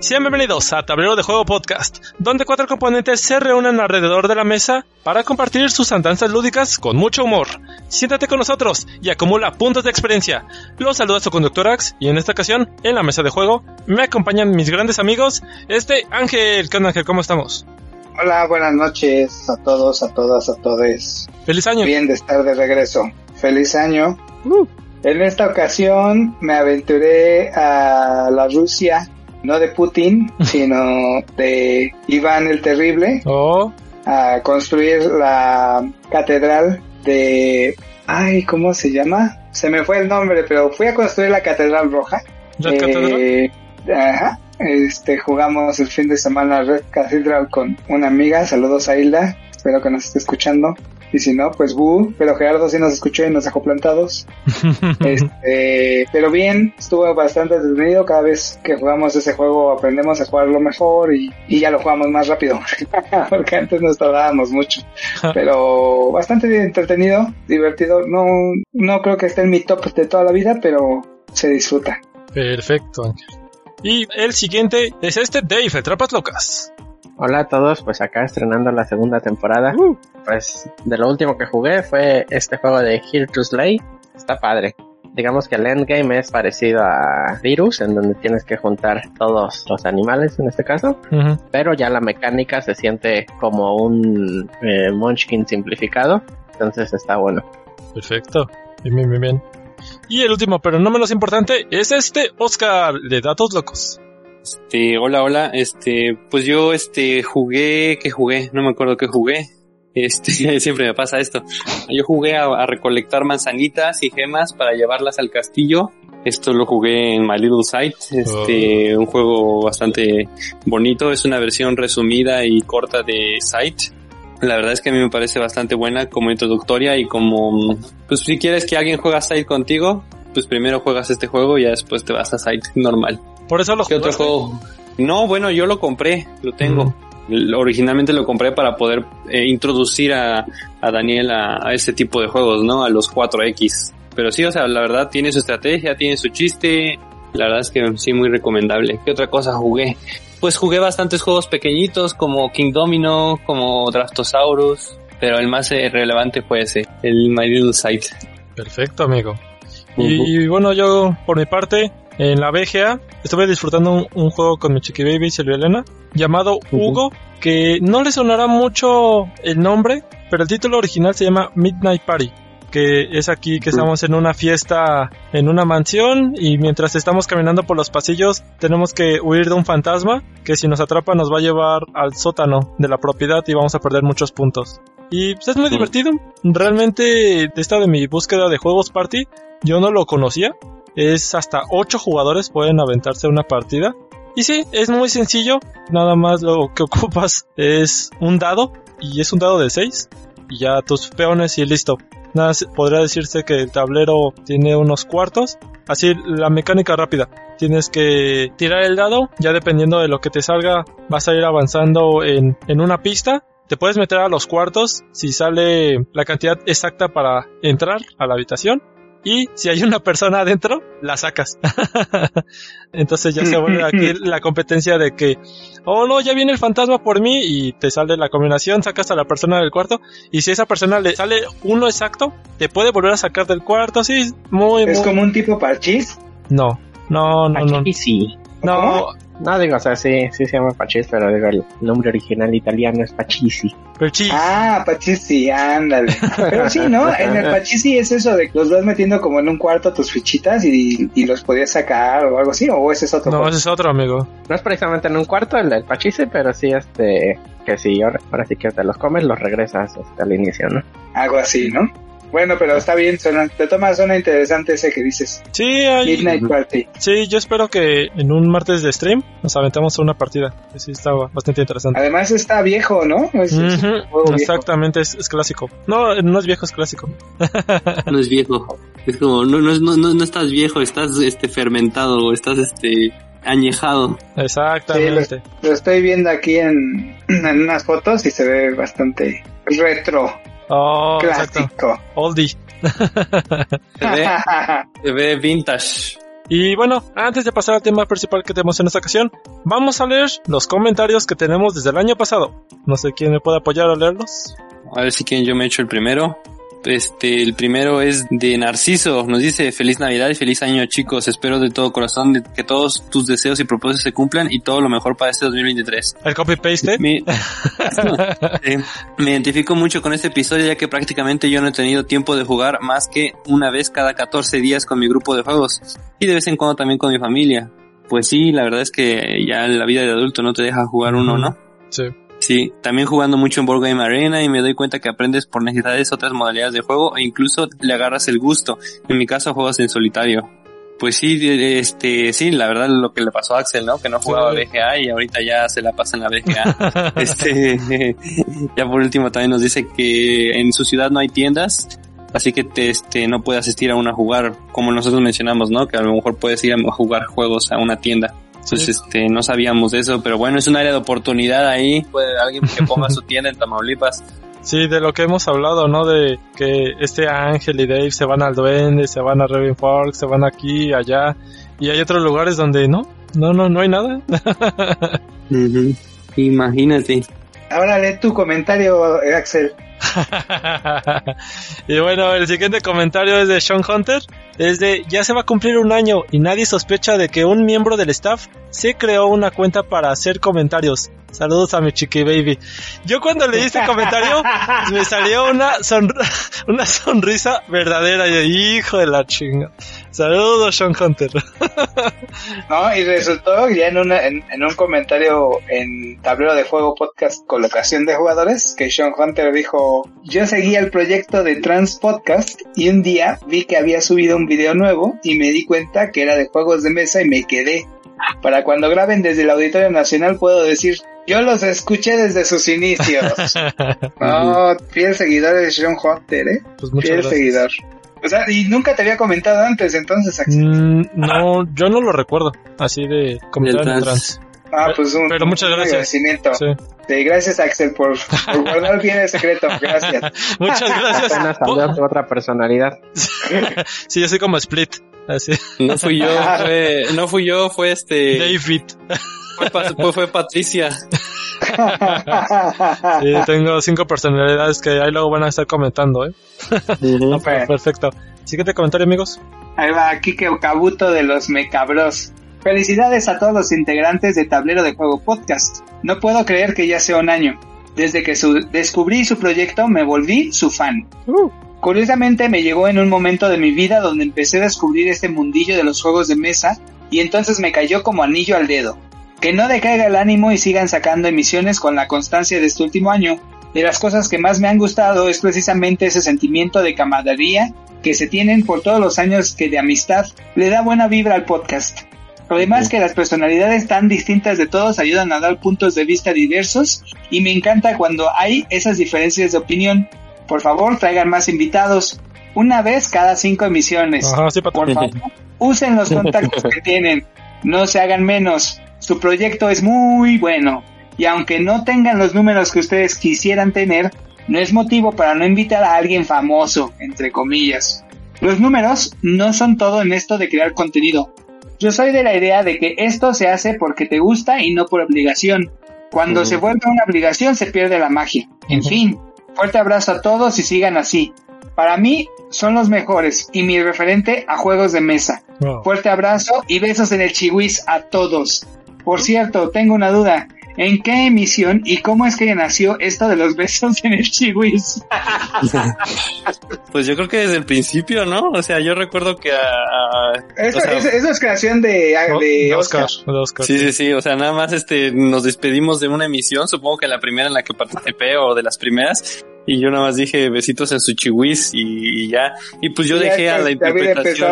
Sean bienvenidos a Tablero de Juego Podcast, donde cuatro componentes se reúnen alrededor de la mesa para compartir sus andanzas lúdicas con mucho humor. Siéntate con nosotros y acumula puntos de experiencia. Los saluda su conductor Ax y en esta ocasión, en la mesa de juego, me acompañan mis grandes amigos, este Ángel. ¿Qué onda Ángel? ¿Cómo estamos? Hola, buenas noches a todos, a todas, a todos. Feliz año. Bien de estar de regreso. Feliz año. Uh. En esta ocasión me aventuré a la Rusia, no de Putin, sino de Iván el Terrible, Oh, a construir la catedral de... Ay, ¿cómo se llama? Se me fue el nombre, pero fui a construir la catedral roja. Cathedral. Eh, ajá. Este, jugamos el fin de semana Red Cathedral con una amiga. Saludos a Hilda. Espero que nos esté escuchando. Y si no, pues bu. Pero Gerardo sí nos escuchó y nos dejó plantados. Este, pero bien, estuvo bastante entretenido. Cada vez que jugamos ese juego aprendemos a jugarlo mejor y, y ya lo jugamos más rápido. Porque antes nos tardábamos mucho. Pero bastante entretenido, divertido. No, no creo que esté en mi top de toda la vida, pero se disfruta. Perfecto, Ángel. Y el siguiente es este Dave, el Trapas Locas. Hola a todos, pues acá estrenando la segunda temporada. Pues de lo último que jugué fue este juego de Here to Slay. Está padre. Digamos que el endgame es parecido a Virus, en donde tienes que juntar todos los animales en este caso. Pero ya la mecánica se siente como un eh, Munchkin simplificado. Entonces está bueno. Perfecto. Bien, bien, bien. Y el último, pero no menos importante, es este Oscar de Datos Locos. Este, hola, hola, este, pues yo, este, jugué, ¿qué jugué? No me acuerdo qué jugué. Este, siempre me pasa esto. Yo jugué a, a recolectar manzanitas y gemas para llevarlas al castillo. Esto lo jugué en My Little Sight, este, un juego bastante bonito. Es una versión resumida y corta de Sight. La verdad es que a mí me parece bastante buena como introductoria y como, pues si quieres que alguien juegue a Sight contigo, pues primero juegas este juego y ya después te vas a Sight normal. Por eso lo ¿Qué otro juego? No, bueno, yo lo compré, lo tengo. Originalmente lo compré para poder eh, introducir a, a Daniel a, a ese tipo de juegos, ¿no? A los 4X. Pero sí, o sea, la verdad tiene su estrategia, tiene su chiste. La verdad es que sí, muy recomendable. ¿Qué otra cosa jugué? Pues jugué bastantes juegos pequeñitos como King Domino, como Draftosaurus. Pero el más eh, relevante fue ese, el My Little Sight. Perfecto, amigo. Y bueno, yo por mi parte, en la BGA, estuve disfrutando un, un juego con mi chiqui baby Silvia Elena, llamado Hugo, que no le sonará mucho el nombre, pero el título original se llama Midnight Party. Que es aquí que estamos en una fiesta en una mansión y mientras estamos caminando por los pasillos tenemos que huir de un fantasma que si nos atrapa nos va a llevar al sótano de la propiedad y vamos a perder muchos puntos. Y pues, es muy divertido. Realmente, esta de mi búsqueda de juegos party, yo no lo conocía. Es hasta 8 jugadores pueden aventarse una partida. Y sí, es muy sencillo. Nada más lo que ocupas es un dado. Y es un dado de 6. Y ya tus peones y listo. Nada, podría decirse que el tablero tiene unos cuartos. Así, la mecánica rápida. Tienes que tirar el dado. Ya dependiendo de lo que te salga, vas a ir avanzando en, en una pista. Te puedes meter a los cuartos si sale la cantidad exacta para entrar a la habitación. Y si hay una persona adentro, la sacas. Entonces ya se vuelve aquí la competencia de que, oh no, ya viene el fantasma por mí y te sale la combinación, sacas a la persona del cuarto y si a esa persona le sale uno exacto, te puede volver a sacar del cuarto, sí, muy, Es muy... como un tipo parchís. No, no, no, no. Aquí sí. No, No, digo, o sea, sí, sí se llama Pachis, pero digo, el nombre original italiano es Pachisi. Perchis. Ah, Pachisi, ándale. Pero sí, ¿no? En el Pachisi es eso de que los vas metiendo como en un cuarto tus fichitas y, y los podías sacar o algo así, o ese es otro. no, juego? ese es otro amigo. No es precisamente en un cuarto el del Pachisi, pero sí, este, que si ahora, ahora sí que te los comes, los regresas este, al inicio, ¿no? Algo así, ¿no? Bueno, pero está bien, suena, te tomas suena interesante ese que dices. Sí, hay- Midnight Party. sí, yo espero que en un martes de stream nos aventemos una partida. Sí, está bastante interesante. Además está viejo, ¿no? Es, viejo. Exactamente, es, es clásico. No, no es viejo, es clásico. No es viejo. Es como, no, no, no, no, no estás viejo, estás este fermentado, estás este añejado. Exactamente. Lo estoy viendo aquí en, en unas fotos y se ve bastante retro, Oh, exacto. clásico. Oldie. Se ve, se ve vintage. Y bueno, antes de pasar al tema principal que tenemos en esta ocasión, vamos a leer los comentarios que tenemos desde el año pasado. No sé quién me puede apoyar a leerlos. A ver si quieren yo me echo el primero. Este, el primero es de Narciso. Nos dice feliz Navidad y feliz año chicos. Espero de todo corazón que todos tus deseos y propósitos se cumplan y todo lo mejor para este 2023. El copy-paste. Me, Eh, me identifico mucho con este episodio ya que prácticamente yo no he tenido tiempo de jugar más que una vez cada 14 días con mi grupo de juegos y de vez en cuando también con mi familia. Pues sí, la verdad es que ya la vida de adulto no te deja jugar uno, ¿no? Sí. Sí, también jugando mucho en Board Game Arena y me doy cuenta que aprendes por necesidades otras modalidades de juego e incluso le agarras el gusto. En mi caso juegas en solitario. Pues sí, este, sí, la verdad lo que le pasó a Axel, ¿no? Que no jugaba. BGA y ahorita ya se la pasa en la BGA. este, ya por último también nos dice que en su ciudad no hay tiendas, así que te, este, no puede asistir a una a jugar, como nosotros mencionamos, ¿no? Que a lo mejor puedes ir a jugar juegos a una tienda. Entonces, Sí. este, no sabíamos de eso, pero bueno, es un área de oportunidad ahí. Puede alguien que ponga su tienda en Tamaulipas. Sí, de lo que hemos hablado, ¿no? De que este Ángel y Dave se van al Duende, se van a Raven Fork, se van aquí, allá. Y hay otros lugares donde no, no, no, no hay nada. Imagínate. Ahora lee tu comentario, Axel. y bueno, el siguiente comentario es de Sean Hunter. Es de, ya se va a cumplir un año y nadie sospecha de que un miembro del staff se creó una cuenta para hacer comentarios. Saludos a mi chiqui baby. Yo cuando leí este comentario me salió una, sonr- una sonrisa verdadera y de hijo de la chinga. Saludos Sean Hunter. No, y resultó ya en, una, en, en un comentario en Tablero de Juego Podcast Colocación de Jugadores que Sean Hunter dijo, yo seguía el proyecto de Trans Podcast y un día vi que había subido un video nuevo y me di cuenta que era de juegos de mesa y me quedé. Para cuando graben desde el Auditorio Nacional puedo decir, yo los escuché desde sus inicios. No, fiel seguidor de Sean Hunter, eh. Pues muchas Fiel gracias. seguidor. O sea, y nunca te había comentado antes, entonces, Axel. Mm, no, yo no lo recuerdo. Así de comentario en Del trans. Ah, pues un, Pero muchas un gracias. agradecimiento. Sí. Sí, gracias Axel por, por guardar bien el secreto. Gracias. Muchas gracias. Apenas otra personalidad. Sí, yo soy como Split. Así. No fui yo, fue, no fui yo, fue este, David. fue, fue- Patricia. Sí, tengo cinco personalidades que ahí luego van a estar comentando, ¿eh? No, perfecto. Siguiente comentario, amigos. Ahí va Kike Okabuto de los Mecabros. Felicidades a todos los integrantes de Tablero de Juego Podcast. No puedo creer que ya sea un año. Desde que su- descubrí su proyecto me volví su fan. Curiosamente me llegó en un momento de mi vida donde empecé a descubrir este mundillo de los juegos de mesa y entonces me cayó como anillo al dedo. Que no decaiga el ánimo y sigan sacando emisiones con la constancia de este último año. De las cosas que más me han gustado es precisamente ese sentimiento de camaradería que se tienen por todos los años que de amistad le da buena vibra al podcast. Además que las personalidades tan distintas de todos ayudan a dar puntos de vista diversos y me encanta cuando hay esas diferencias de opinión. Por favor, traigan más invitados. Una vez cada cinco emisiones. Ajá, sí. Por favor, usen los contactos que tienen. No se hagan menos. Su proyecto es muy bueno. Y aunque no tengan los números que ustedes quisieran tener, no es motivo para no invitar a alguien famoso, entre comillas. Los números no son todo en esto de crear contenido. Yo soy de la idea de que esto se hace porque te gusta y no por obligación. Cuando se vuelve una obligación se pierde la magia. En fin, fuerte abrazo a todos y sigan así. Para mí son los mejores y mi referente a juegos de mesa. Wow. Fuerte abrazo y besos en el chihuis a todos. Por cierto, tengo una duda. ¿En qué emisión y cómo es que nació esto de los besos en el chihuis? Pues yo creo que desde el principio, ¿no? O sea, yo recuerdo que a... Eso, o sea, eso- eso es creación de, Oh, de de Oscar. Oscar. de Oscar, Sí, sí, sí, o sea, nada más este, nos despedimos de una emisión, supongo que la primera en la que participé o de las primeras, y yo nada más dije besitos en su chihuis y, y ya, y pues yo Ya dejé a la interpretación,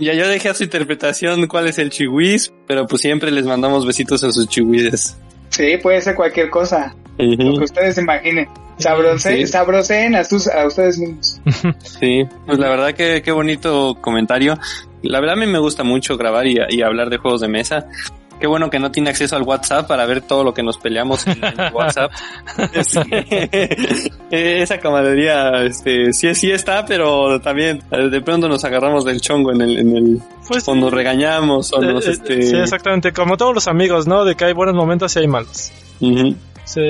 ya yo dejé a su interpretación cuál es el chihuis, pero pues siempre les mandamos besitos en sus chihuises. Sí, puede ser cualquier cosa, lo que ustedes imaginen. Sí. sabroseen a, sus- a ustedes mismos. Sí, pues la verdad que qué bonito comentario. La verdad a mí me gusta mucho grabar y, y hablar de juegos de mesa. Qué bueno que no tiene acceso al WhatsApp para ver todo lo que nos peleamos en, en WhatsApp. Esa camaradería, este, sí, sí está, pero también eh, de pronto nos agarramos del chongo en el, en el, Pues o nos regañamos, o Eh, nos, eh, este, Sí, exactamente. Como todos los amigos, ¿no? De que hay buenos momentos y hay malos. Sí,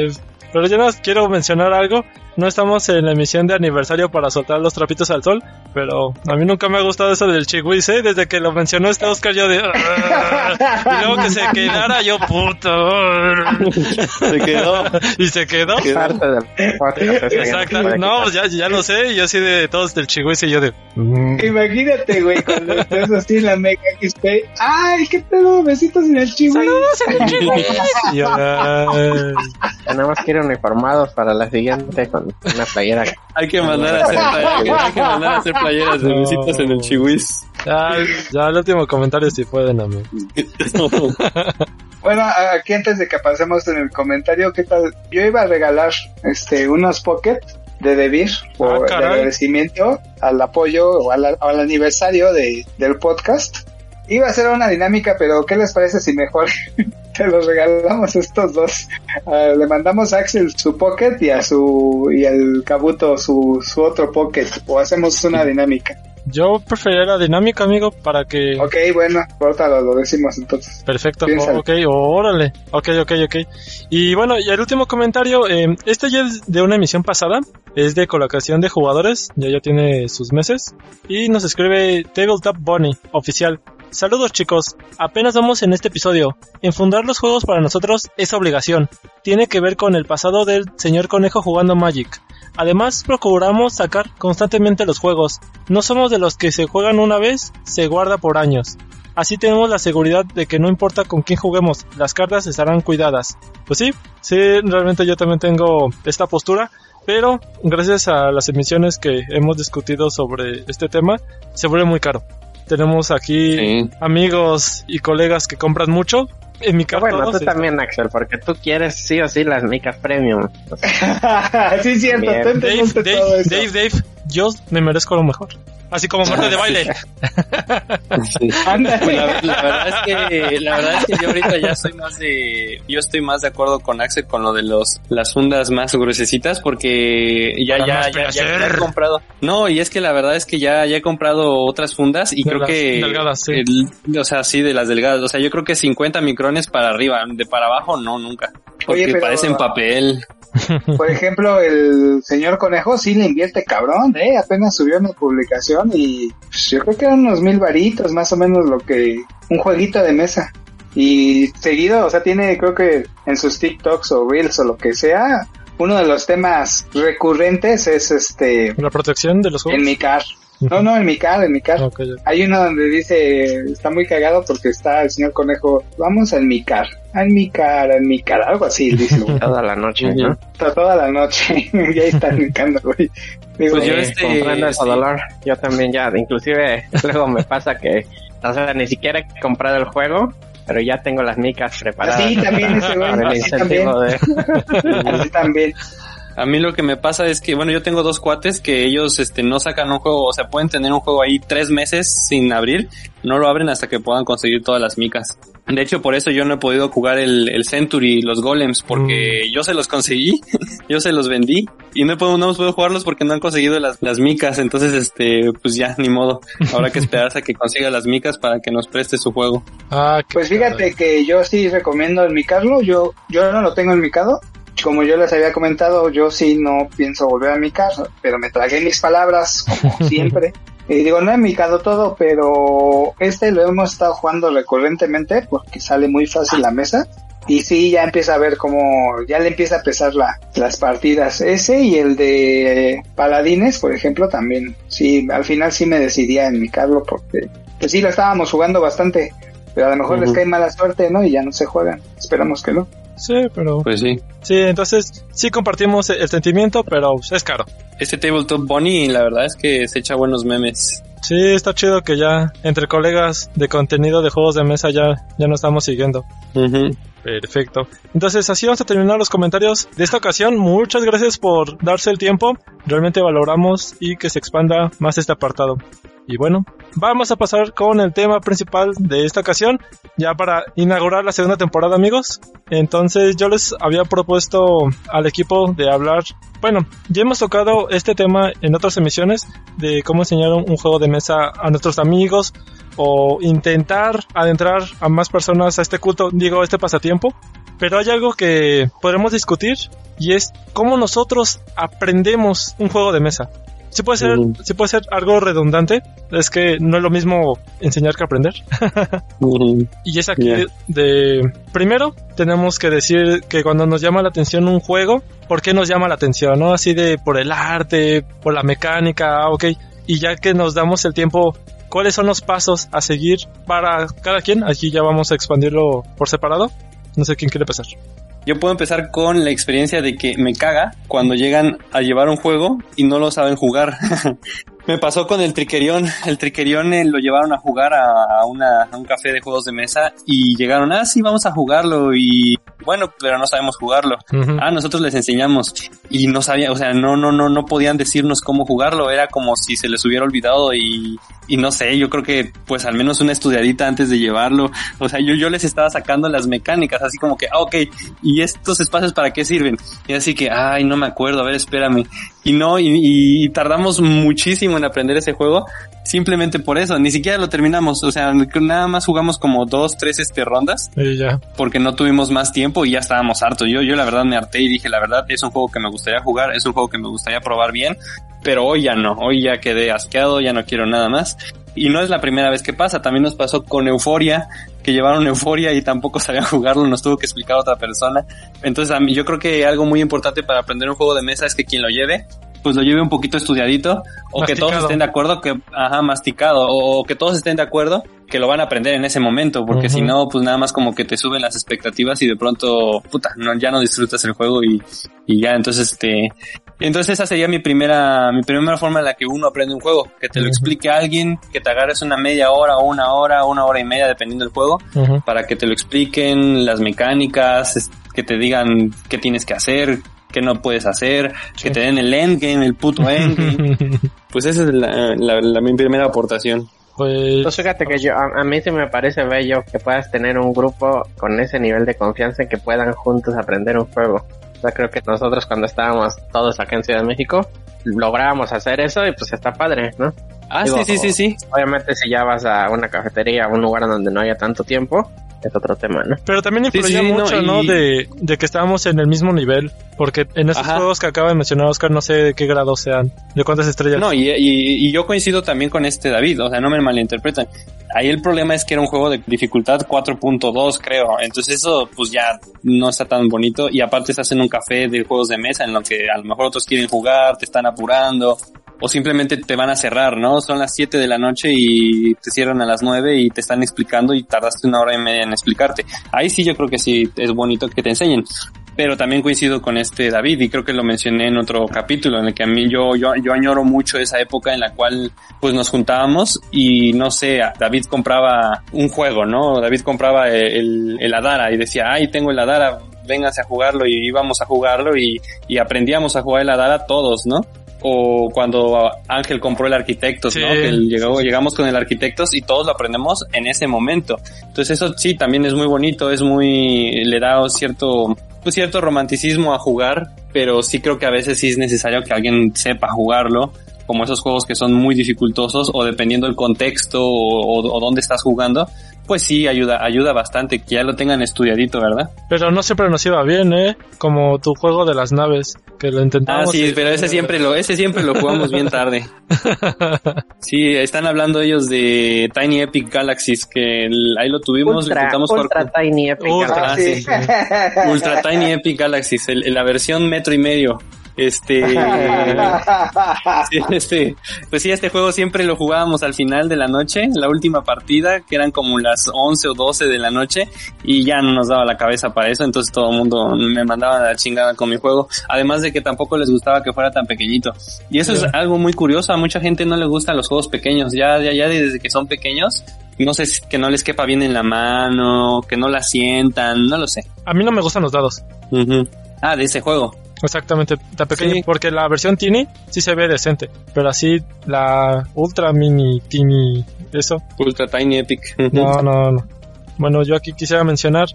Pero yo no quiero mencionar algo. No estamos en la emisión de aniversario para soltar los trapitos al sol, pero a mí nunca me ha gustado eso del chihuis, ¿eh? Desde que lo mencionó este Oscar yo de... "Ah", y luego que se quedara yo puto. se quedó. y se quedó. Exacto. No, pues ya, ya lo sé. Yo así de todos del chihuis y yo de... "Mm". Imagínate, güey, cuando estés así en la Mega XP. ¡Ay, qué pedo! Besitos en el chihuis. Y yo, "Ay". Tenemos que ir uniformados para la siguiente con una playera. Hay que mandar a hacer, playeras- hay que mandar a hacer playeras de No. besitos en el chihuis. Ya, ya el último comentario si pueden, amigo. Bueno, aquí antes de que pasemos en el comentario, ¿qué tal? Yo iba a regalar este unos pocket de Debir por Ah, el agradecimiento al apoyo o al, al aniversario de, del podcast. Iba a ser una dinámica, pero ¿qué les parece si mejor los regalamos estos dos? Ah, le mandamos a Axel su pocket y a su y al Kabuto su, su otro pocket o hacemos una dinámica. Yo preferiría la dinámica, amigo, para que... Ok, bueno, ahorita lo, lo decimos entonces. Perfecto, Piénsalo. ok, órale, ok, ok, ok. Y bueno, y el último comentario, eh, este ya es de una emisión pasada, es de colocación de jugadores, ya ya tiene sus meses, y nos escribe Tabletop Bunny, oficial. Saludos chicos, apenas vamos en este episodio. Enfundar los juegos para nosotros es obligación. Tiene que ver con el pasado del señor conejo jugando Magic. Además, procuramos sacar constantemente los juegos. No somos de los que se juegan una vez, se guarda por años. Así tenemos la seguridad de que no importa con quién juguemos, las cartas estarán cuidadas. Pues sí, sí, realmente yo también tengo esta postura, pero gracias a las emisiones que hemos discutido sobre este tema, se vuelve muy caro. Tenemos aquí Sí. amigos y colegas que compran mucho. En mi caso, Bueno, tú también, Axel, porque tú quieres sí o sí las micas premium. O sea, sí, cierto, tú Dave, entendiste todo Dave, eso. Dave, Dave, yo me merezco lo mejor. Así como muerte de baile. Sí. Pues la, la verdad es que la verdad es que yo ahorita ya soy más de yo estoy más de acuerdo con Axel con lo de los las fundas más gruesecitas porque ya ya, ya, ya- he comprado no y es que la verdad es que ya ya he comprado otras fundas y De creo las que delgadas, sí. el- o sea sí de las delgadas o sea yo creo que 50 para arriba de para abajo no nunca porque Oye, pero- parecen papel Por ejemplo, el señor Conejo sí le invierte cabrón, ¿eh? Apenas subió una publicación y pues, yo creo que eran unos mil varitos, más o menos lo que... Un jueguito de mesa. Y seguido, o sea, tiene creo que en sus TikToks o Reels o lo que sea, uno de los temas recurrentes es este... La protección de los En juegos. mi car. No, no, en mi car, en mi car. Hay uno donde dice, está muy cagado porque está el señor Conejo, vamos al mi car, al mi car, al mi car, algo así, dice. toda la noche. ¿no? Está toda la noche y ahí está brincando, güey. Digo, Pues yo Eh, este, sí. dolor. Yo también ya, inclusive luego me pasa que, o sea, ni siquiera he comprado el juego, pero ya tengo las micas preparadas. Así también ese güey, así también, de... así también. A mí lo que me pasa es que, bueno, yo tengo dos cuates que ellos, este, no sacan un juego, o sea, pueden tener un juego ahí tres meses sin abrir, no lo abren hasta que puedan conseguir todas las micas. De hecho, por eso yo no he podido jugar el, el Century, los Golems, porque yo se los conseguí, yo se los vendí, y no, he podido- no podido jugarlos porque no han conseguido las, las micas, entonces, este, pues ya, ni modo. Habrá que esperar hasta que consiga las micas para que nos preste su juego. Ah, Pues fíjate que yo sí recomiendo el micarlo, yo, yo no lo tengo en micado. Como yo les había comentado, yo sí no pienso volver a mi casa, pero me tragué mis palabras, como siempre. Y digo, no he micado todo, pero este lo hemos estado jugando recurrentemente porque sale muy fácil la mesa. Y sí, ya empieza a ver cómo, ya le empieza a pesar la, las partidas. Ese y el de Paladines, por ejemplo, también. Sí, al final sí me decidía en micarlo porque, pues sí, lo estábamos jugando bastante. Pero a lo mejor les cae mala suerte, ¿no? Y ya no se juegan. Esperamos que no. Sí, pero... Pues sí. Sí, entonces sí compartimos el sentimiento, pero es caro. Este Tabletop Bunny, la verdad es que se echa buenos memes. Sí, está chido que ya entre colegas de contenido de juegos de mesa ya, ya no estamos siguiendo. Ujú. Perfecto. Entonces así vamos a terminar los comentarios de esta ocasión. Muchas gracias por darse el tiempo. Realmente valoramos y que se expanda más este apartado. Y bueno, vamos a pasar con el tema principal de esta ocasión, ya para inaugurar la segunda temporada, amigos. Entonces yo les había propuesto al equipo de hablar, bueno, ya hemos tocado este tema en otras emisiones de cómo enseñar un juego de mesa a nuestros amigos o intentar adentrar a más personas a este culto, digo, a este pasatiempo. Pero hay algo que podremos discutir y es cómo nosotros aprendemos un juego de mesa. Sí puede ser, sí puede ser algo redundante, es que no es lo mismo enseñar que aprender. Y es aquí de- primero tenemos que decir que cuando nos llama la atención un juego, ¿por qué nos llama la atención? ¿No? Así de por el arte, por la mecánica, ah, ok. Y ya que nos damos el tiempo, ¿cuáles son los pasos a seguir para cada quien? Aquí ya vamos a expandirlo por separado. No sé quién quiere pasar. Yo puedo empezar con la experiencia de que me caga cuando llegan a llevar un juego y no lo saben jugar. me pasó con el Triquerión. El Triquerión eh, lo llevaron a jugar a, una, a un café de juegos de mesa y llegaron, ah, sí, vamos a jugarlo y bueno, pero no sabemos jugarlo. Ah, nosotros les enseñamos y no sabían, o sea, no, no, no, no podían decirnos cómo jugarlo. Era como si se les hubiera olvidado y, y no sé, yo creo que pues al menos una estudiadita antes de llevarlo. O sea, yo, yo les estaba sacando las mecánicas, así como que, ah, ok, ¿y estos espacios para qué sirven? Y así que, ay, no me acuerdo, a ver, espérame. Y no, y, y tardamos muchísimo en aprender ese juego simplemente por eso. Ni siquiera lo terminamos, o sea, nada más jugamos como dos, tres este, rondas Y ya. porque no tuvimos más tiempo y ya estábamos hartos. Yo, yo la verdad me harté y dije, la verdad, es un juego que me gustaría jugar, es un juego que me gustaría probar bien, pero hoy ya no, hoy ya quedé asqueado, ya no quiero nada más. Y no es la primera vez que pasa, también nos pasó con Euforia, que llevaron Euforia y tampoco sabían jugarlo, nos tuvo que explicar otra persona. Entonces a mí yo creo que algo muy importante para aprender un juego de mesa es que quien lo lleve, pues lo lleve un poquito estudiadito, o que todos estén de acuerdo que, ajá, masticado, o, o que todos estén de acuerdo que lo van a aprender en ese momento, porque si no, pues nada más como que te suben las expectativas y de pronto, puta, no, ya no disfrutas el juego y, y ya, entonces este, entonces esa sería mi primera, mi primera forma en la que uno aprende un juego, que te lo explique alguien, que te agarres una media hora una hora, una hora y media dependiendo del juego, para que te lo expliquen, las mecánicas, que te digan qué tienes que hacer, qué no puedes hacer, que te den el endgame, el puto endgame. pues esa es la, la- la- mi primera aportación. pues Pues fíjate que yo, a, a mí sí me parece bello que puedas tener un grupo con ese nivel de confianza en que puedan juntos aprender un juego. O sea, creo que nosotros cuando estábamos todos acá en Ciudad de México, lográbamos hacer eso y pues está padre, ¿no? Ah, Digo, sí, sí, sí, sí. Obviamente si ya vas a una cafetería, a un lugar donde no haya tanto tiempo, es otro tema, ¿no? Pero también Sí, influía sí, no, mucho, ¿no? y- De, de que estábamos en el mismo nivel. Porque en estos Ajá. juegos que acaba de mencionar Oscar, no sé de qué grado sean. ¿De cuántas estrellas? No, y, y- y yo coincido también con este David, o sea, no me malinterpretan. Ahí el problema es que era un juego de dificultad 4.2, creo. Entonces eso, pues ya no está tan bonito. Y aparte estás en un café de juegos de mesa en lo que a lo mejor otros quieren jugar, te están apurando. O simplemente te van a cerrar, ¿no? Son las 7 de la noche y te cierran a las 9 y te están explicando y tardaste una hora y media en explicarte. Ahí sí yo creo que sí es bonito que te enseñen pero también coincido con este David y creo que lo mencioné en otro capítulo en el que a mí yo, yo, yo añoro mucho esa época en la cual pues nos juntábamos y no sé, David compraba un juego, ¿no? David compraba el, el Adara y decía, ay, tengo el Adara, vénganse a jugarlo y íbamos a jugarlo y, y aprendíamos a jugar el Adara todos, ¿no? O cuando Ángel compró el Arquitectos, Sí, ¿no? Que llegó, llegamos con el Arquitectos y todos lo aprendemos en ese momento. Entonces eso sí, también es muy bonito, es muy, le da cierto, pues cierto romanticismo a jugar, pero sí creo que a veces sí es necesario que alguien sepa jugarlo, como esos juegos que son muy dificultosos o dependiendo del contexto o, dónde estás jugando, pues sí, ayuda, ayuda bastante que ya lo tengan estudiadito, ¿verdad? Pero no siempre nos iba bien, ¿eh? Como tu juego de las naves, que lo intentamos. Ah, sí, pero ese siempre lo, ese siempre lo jugamos bien tarde. Sí, están hablando ellos de Tiny Epic Galaxies, que el- ahí lo tuvimos, lo Ultra, intentamos jugar ultra con- Tiny Epic. Ultra, Ah, sí. sí. Ultra Tiny Epic Galaxies, el- la versión metro y medio. Este, sí, este, pues sí, este juego siempre lo jugábamos al final de la noche, la última partida, que eran como las 11 o 12 de la noche, y ya no nos daba la cabeza para eso, entonces todo el mundo me mandaba la chingada con mi juego, además de que tampoco les gustaba que fuera tan pequeñito. Y eso es algo muy curioso, a mucha gente no le gustan los juegos pequeños, ya, ya, ya desde que son pequeños, no sé, si- que no les quepa bien en la mano, que no la sientan, no lo sé. A mí no me gustan los dados. Ujú. Ah, de ese juego. Exactamente, tan pequeño. Sí. Porque la versión Tiny sí se ve decente. Pero así, la Ultra Mini Tiny, eso, Ultra Tiny Epic. No, no, no. Bueno, yo aquí quisiera mencionar,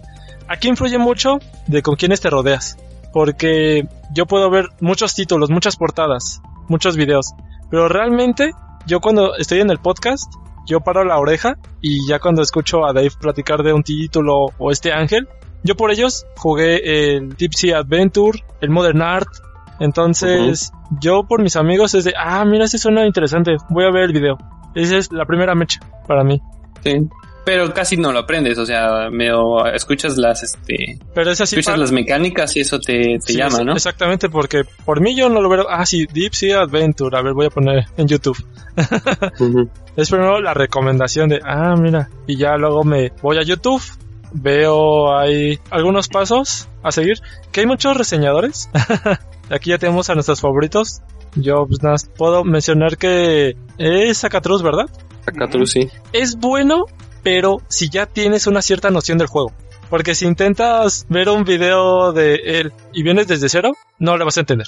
aquí influye mucho de con quiénes te rodeas. Porque yo puedo ver muchos títulos, muchas portadas, muchos videos. Pero realmente, yo cuando estoy en el podcast, yo paro la oreja y ya cuando escucho a Dave platicar de un título o este ángel, yo por ellos jugué el Tipsy Adventure, el Modern Art. Entonces, yo por mis amigos es de, ah, mira, ese suena interesante, voy a ver el video. Esa es la primera mecha para mí. Sí. Pero casi no lo aprendes, o sea, medio escuchas las, este, Pero es así. escuchas las mecánicas y eso te, te Sí, llama, es- ¿no? Exactamente, porque por mí yo no lo veo. Ah, sí, Deep Sea Adventure. A ver, voy a poner en YouTube. Es primero la recomendación de, ah, mira. Y ya luego me voy a YouTube. Veo ahí algunos pasos a seguir. Que hay muchos reseñadores. Aquí ya tenemos a nuestros favoritos. Yo pues, nada, puedo mencionar que es Zacatruz, ¿verdad? Acá sí. es bueno, pero si ya tienes una cierta noción del juego. Porque si intentas ver un video de él y vienes desde cero, no le vas a entender.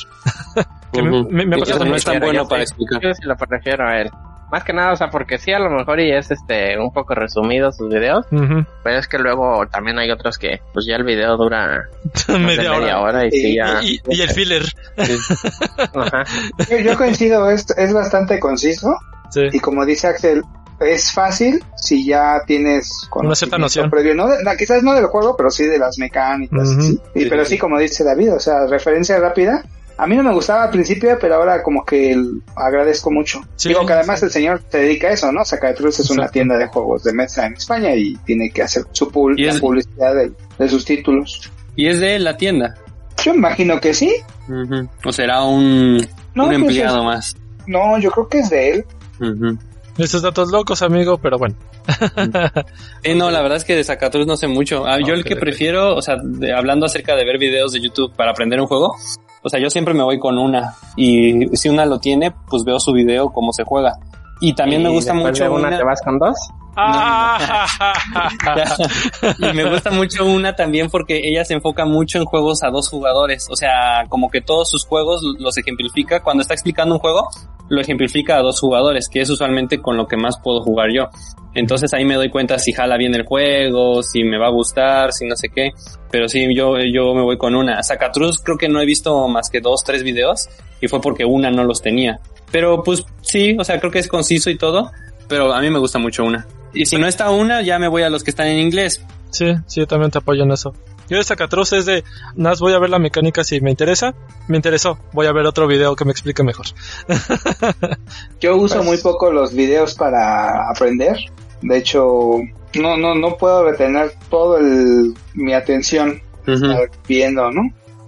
Que me- Y no es tan bueno para explicar. Yo lo prefiero a él. Más que nada, o sea, porque sí, a lo mejor y es este un poco resumido sus videos, pero es que luego también hay otros que, pues ya el video dura más de media hora. hora y sí, ya. Y, y el filler. Ajá. Yo, yo coincido, es, es bastante conciso Sí. y como dice Axel, es fácil si ya tienes Una cierta noción. previo, no de- no, quizás no del juego, pero sí de las mecánicas. Ujú. sí. Y, Sí, pero sí, como dice David, o sea, referencia rápida. A mí no me gustaba al principio, pero ahora como que el- agradezco mucho. Sí, Digo que además sí. el señor se dedica a eso, ¿no? Zacatruz es una tienda de juegos de mesa en España y tiene que hacer su la publicidad de, de sus títulos. Y es de la tienda. Yo imagino que sí. Ujú. O será un, No, un pues empleado es- más. No, yo creo que es de él. Ujú. Estos datos locos, amigo, pero bueno. Eh, no, la verdad es que de Zacatruz no sé mucho. Ah, yo el que prefiero, o sea, de- hablando acerca de ver videos de YouTube para aprender un juego, o sea, yo siempre me voy con una. Y si una lo tiene, pues veo su video, cómo se juega. Y también me gusta mucho de una, una- te vas con dos. y me gusta mucho una también porque ella se enfoca mucho en juegos a dos jugadores. O sea, como que todos sus juegos los ejemplifica. Cuando está explicando un juego, lo ejemplifica a dos jugadores, que es usualmente con lo que más puedo jugar yo. Entonces ahí me doy cuenta si jala bien el juego, si me va a gustar, si no sé qué. Pero sí, yo, yo me voy con una. Zacatruz creo que no he visto más que dos, tres videos y fue porque una no los tenía. Pero pues sí, o sea, creo que es conciso y todo, pero a mí me gusta mucho una. Y si no está una, ya me voy a los que están en inglés. Sí, sí, yo también te apoyo en eso. Yo de Zacatruz es de, nada, más voy a ver la mecánica si me interesa. Me interesó, voy a ver otro video que me explique mejor. Yo uso Pues- muy poco los videos para aprender. De hecho, no, no, no puedo retener todo el, mi atención viendo, ¿no?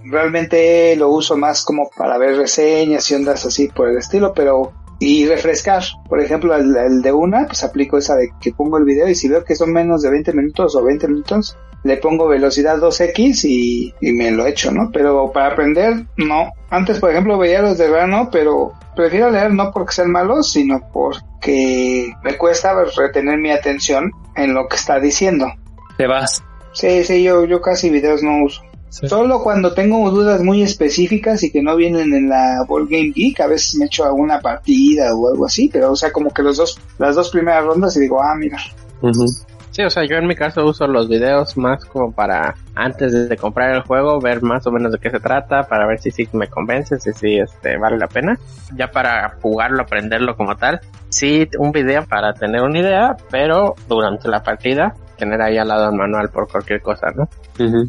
Realmente lo uso más como para ver reseñas y ondas así por el estilo, pero y refrescar. Por ejemplo, el, el de una, pues aplico esa de que pongo el video y si veo que son menos de 20 minutos o 20 minutos, le pongo velocidad 2x y, y me lo echo, ¿no? Pero para aprender, no. Antes, por ejemplo, veía los de Rano, pero prefiero leer no porque sean malos, sino porque me cuesta retener mi atención en lo que está diciendo. Te vas. Sí, sí, yo, yo casi videos no uso. Sí. Solo cuando tengo dudas muy específicas y que no vienen en la Board Game Geek, a veces me echo alguna partida o algo así, pero o sea, como que los dos, las dos primeras rondas y digo, ah, mira. Sí, o sea, yo en mi caso uso los videos más como para antes de, comprar el juego, ver más o menos de qué se trata, para ver si sí me convence, si sí este, vale la pena. Ya para jugarlo, aprenderlo como tal, sí, un video para tener una idea, pero durante la partida tener ahí al lado el manual por cualquier cosa, ¿no? Ujú.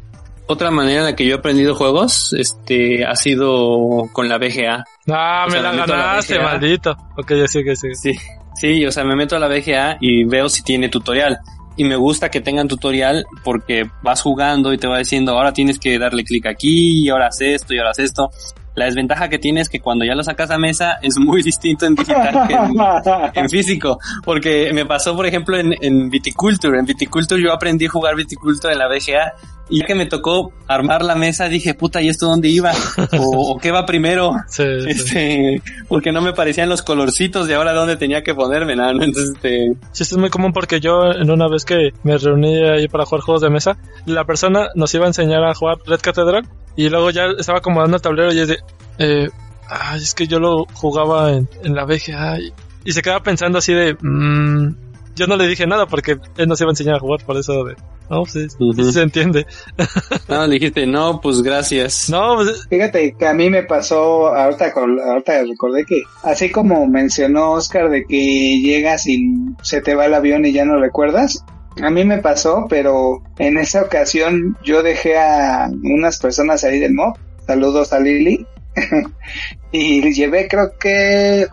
Otra manera en la que yo he aprendido juegos, este, ha sido con la BGA. Ah, O me sea, la ganaste, maldito. Ok, ya sí que sí. Sí, sí, o sea, me meto a la BGA y veo si tiene tutorial. Y me gusta que tengan tutorial porque vas jugando y te va diciendo, ahora tienes que darle clic aquí, y ahora haz esto, y ahora haz esto. La desventaja que tiene es que cuando ya lo sacas a mesa es muy distinto en digital que en, en físico. Porque me pasó, por ejemplo, en, en Viticulture. En Viticulture yo aprendí a jugar Viticulture en la BGA. Y ya que me tocó armar la mesa, dije, puta, ¿y esto dónde iba? ¿O, o qué va primero? Sí, sí. Este, porque no me parecían los colorcitos de ahora dónde tenía que ponerme, ¿no? Entonces, este, Sí, esto es muy común porque yo en una vez que me reuní ahí para jugar juegos de mesa, la persona nos iba a enseñar a jugar Red Cathedral y luego ya estaba acomodando el tablero y es de, eh, ay, es que yo lo jugaba en, en la VGA y, y se quedaba pensando así de, mm, yo no le dije nada porque él nos iba a enseñar a jugar, por eso de, no, sí, sí Ujú. se entiende. no, le dijiste, no, pues gracias. No, pues, Fíjate que a mí me pasó, ahorita, ahorita recordé que, así como mencionó Oscar de que llegas y se te va el avión y ya no recuerdas, a mí me pasó, pero en esa ocasión yo dejé a unas personas ahí del mob, saludos a Lili, y llevé creo que,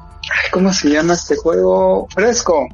¿cómo se llama este juego? Fresco.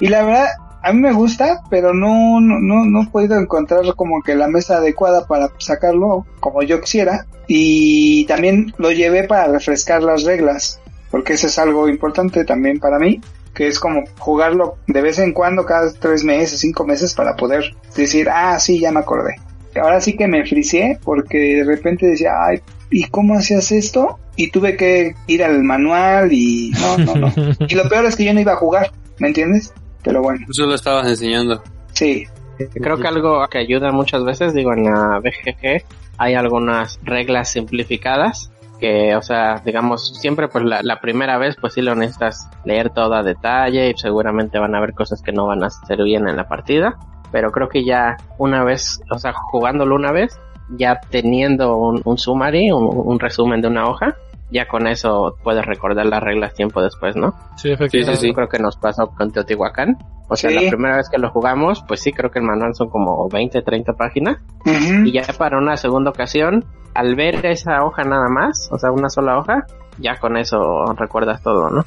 Y la verdad, a mí me gusta, pero no, no, no, no he podido encontrar como que la mesa adecuada para sacarlo como yo quisiera. Y también lo llevé para refrescar las reglas, porque eso es algo importante también para mí, que es como jugarlo de vez en cuando, cada tres meses, cinco meses, para poder decir, ah, sí, ya me acordé. Ahora sí que me fricié, porque de repente decía, ay, ¿y cómo hacías esto? Y tuve que ir al manual y no, no, no. Y lo peor es que yo no iba a jugar, ¿me entiendes? Pero bueno, Eso lo estabas enseñando. sí. Creo que algo que ayuda muchas veces, digo, en la BGG hay algunas reglas simplificadas que, o sea, digamos, siempre pues la, primera vez pues sí lo necesitas leer todo a detalle y seguramente van a haber cosas que no van a ser bien en la partida, pero creo que ya una vez, o sea, jugándolo una vez, ya teniendo un, summary, un resumen de una hoja, ya con eso puedes recordar las reglas tiempo después, ¿no? sí, efectivamente. Sí, sí, Yo creo que nos pasó con Teotihuacán. O sea, Sí. la primera vez que lo jugamos, pues sí, creo que el manual son como 20, 30 páginas. Y ya para una segunda ocasión, al ver esa hoja nada más, o sea, una sola hoja, ya con eso recuerdas todo, ¿no?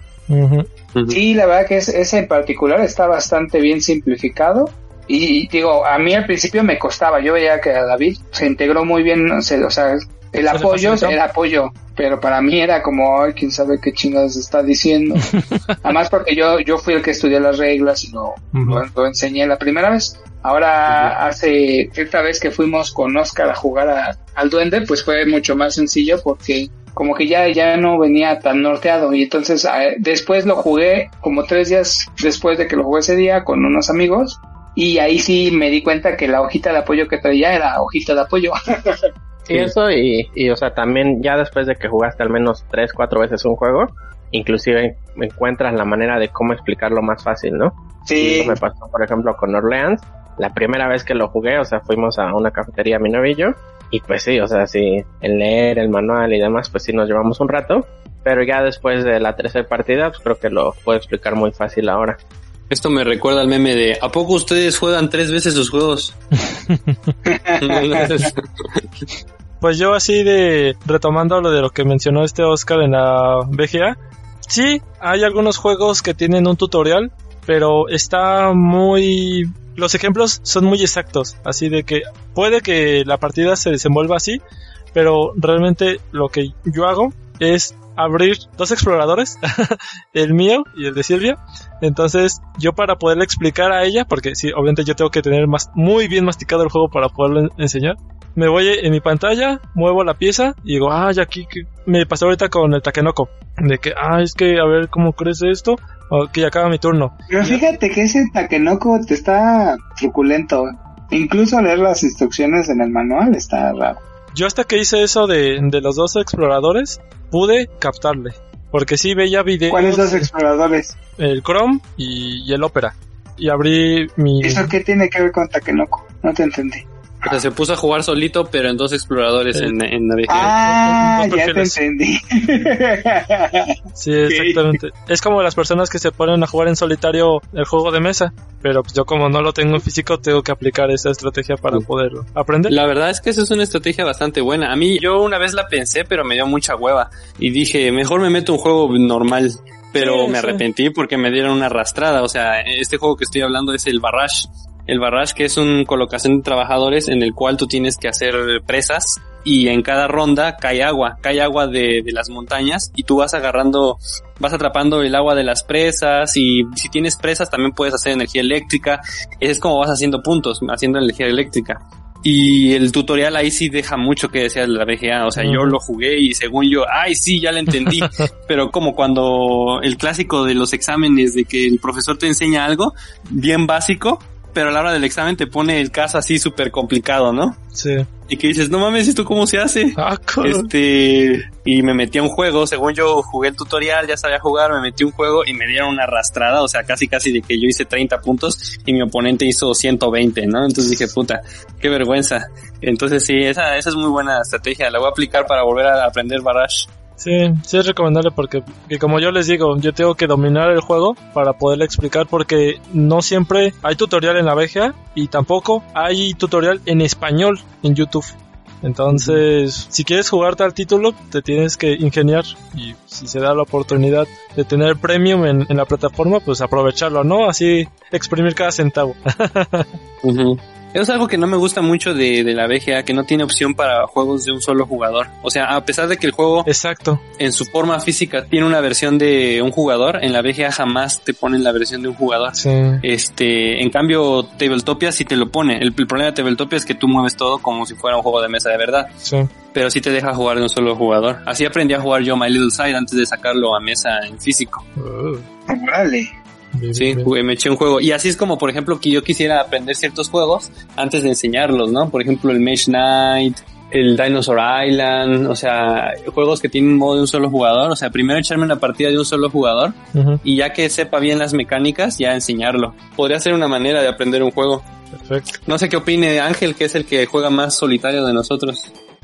Sí, la verdad que es- ese en particular está bastante bien simplificado. Y digo, a mí al principio me costaba, yo veía que a David se integró muy bien, se- o sea, el apoyo era apoyo, pero para mí era como, ay, quién sabe qué chingados está diciendo. Además porque yo, yo fui el que estudié las reglas y lo, lo, lo enseñé la primera vez. Ahora, hace cierta vez que fuimos con Oscar a jugar a- al duende, pues fue mucho más sencillo porque como que ya, ya no venía tan norteado y entonces eh, después lo jugué como tres días después de que lo jugué ese día con unos amigos y ahí sí me di cuenta que la hojita de apoyo que traía era hojita de apoyo. Sí, eso y, y, o sea, también ya después de que jugaste al menos 3, 4 veces un juego, inclusive encuentras la manera de cómo explicarlo más fácil, ¿no? sí, Eso me pasó, por ejemplo, con Orleans. La primera vez que lo jugué, o sea, fuimos a una cafetería, mi novio y yo. Y pues sí, o sea, sí, el leer el manual y demás, pues sí nos llevamos un rato. Pero ya después de la tercera partida, pues creo que lo puedo explicar muy fácil ahora. Esto me recuerda al meme de ¿A poco ustedes juegan tres veces los juegos? Pues yo así de retomando lo de lo que mencionó este Oscar en la VGA, sí, hay algunos juegos que tienen un tutorial, pero está muy los ejemplos son muy exactos, así de que puede que la partida se desenvuelva así, pero realmente lo que yo hago es abrir dos exploradores, el mío y el de Silvia. Entonces, yo para poderle explicar a ella, porque sí, obviamente yo tengo que tener más, muy bien masticado el juego para poderlo en- enseñar. Me voy en mi pantalla, muevo la pieza y digo, ay, aquí que me pasó ahorita con el Takenoko. De que, ah, es que a ver cómo crece esto. O que ya acaba mi turno. Pero fíjate que ese Takenoko te está truculento. Incluso leer las instrucciones en el manual está raro. Yo hasta que hice eso de, de los dos exploradores, pude captarle. Porque sí veía videos, ¿Cuáles dos exploradores? el Chrome y, y el Opera. Y abrí mi... ¿Eso qué tiene que ver con Takenoko? No te entendí. O sea, se puso a jugar solito, pero en dos exploradores Sí. en, en. Ah, Dos ya te entendí. Sí, exactamente. Es como las personas que se ponen a jugar en solitario el juego de mesa, pero pues yo como no lo tengo en físico tengo que aplicar esa estrategia para Sí. poder aprender. La verdad es que eso es una estrategia bastante buena. A mí yo una vez la pensé, pero me dio mucha hueva. Y dije, mejor me meto un juego normal. Pero Sí, me sí. arrepentí porque me dieron una arrastrada. O sea, este juego que estoy hablando es el Barrage. El Barrage que es un colocación de trabajadores en el cual tú tienes que hacer presas y en cada ronda cae agua, cae agua de, de las montañas y tú vas agarrando, vas atrapando el agua de las presas y si tienes presas también puedes hacer energía eléctrica. Es como vas haciendo puntos, haciendo energía eléctrica. Y el tutorial ahí sí deja mucho que desear de la VGA. O sea, yo lo jugué y según yo, ay, sí, ya lo entendí. Pero como cuando el clásico de los exámenes de que el profesor te enseña algo bien básico, pero a la hora del examen te pone el caso así súper complicado, ¿no? Sí. Y que dices, no mames, ¿esto cómo se hace? Ah, Este, y me metí a un juego, según yo jugué el tutorial, ya sabía jugar, me metí a un juego y me dieron una arrastrada, o sea, casi casi de que yo hice 30 puntos y mi oponente hizo 120, ¿no? Entonces dije, puta, qué vergüenza. Entonces sí, esa, esa es muy buena estrategia, la voy a aplicar para volver a aprender Barrage. Sí, sí es recomendable porque, que como yo les digo, yo tengo que dominar el juego para poderle explicar porque no siempre hay tutorial en la VGA y tampoco hay tutorial en español en YouTube. Entonces, si quieres jugar tal título, te tienes que ingeniar y si se da la oportunidad de tener premium en, en la plataforma, pues aprovecharlo, ¿no? Así exprimir cada centavo. Ujú. Eso es algo que no me gusta mucho de, de la VGA, que no tiene opción para juegos de un solo jugador. O sea, a pesar de que el juego Exacto. en su forma física tiene una versión de un jugador, en la VGA jamás te ponen la versión de un jugador. Sí. Este, en cambio, Tabletopia sí te lo pone. El, el problema de Tabletopia es que tú mueves todo como si fuera un juego de mesa de verdad, Sí. pero sí te deja jugar de un solo jugador. Así aprendí a jugar yo My Little Side antes de sacarlo a mesa en físico. Uh, Órale. Bien, Sí, bien. jugué, me eché un juego. Y así es como, por ejemplo, que yo quisiera aprender ciertos juegos antes de enseñarlos, ¿no? Por ejemplo, el Mage Knight, el Dinosaur Island, o sea, juegos que tienen modo de un solo jugador. O sea, primero echarme una partida de un solo jugador y ya que sepa bien las mecánicas, ya enseñarlo. Podría ser una manera de aprender un juego. Perfecto. No sé qué opine Ángel, que es el que juega más solitario de nosotros.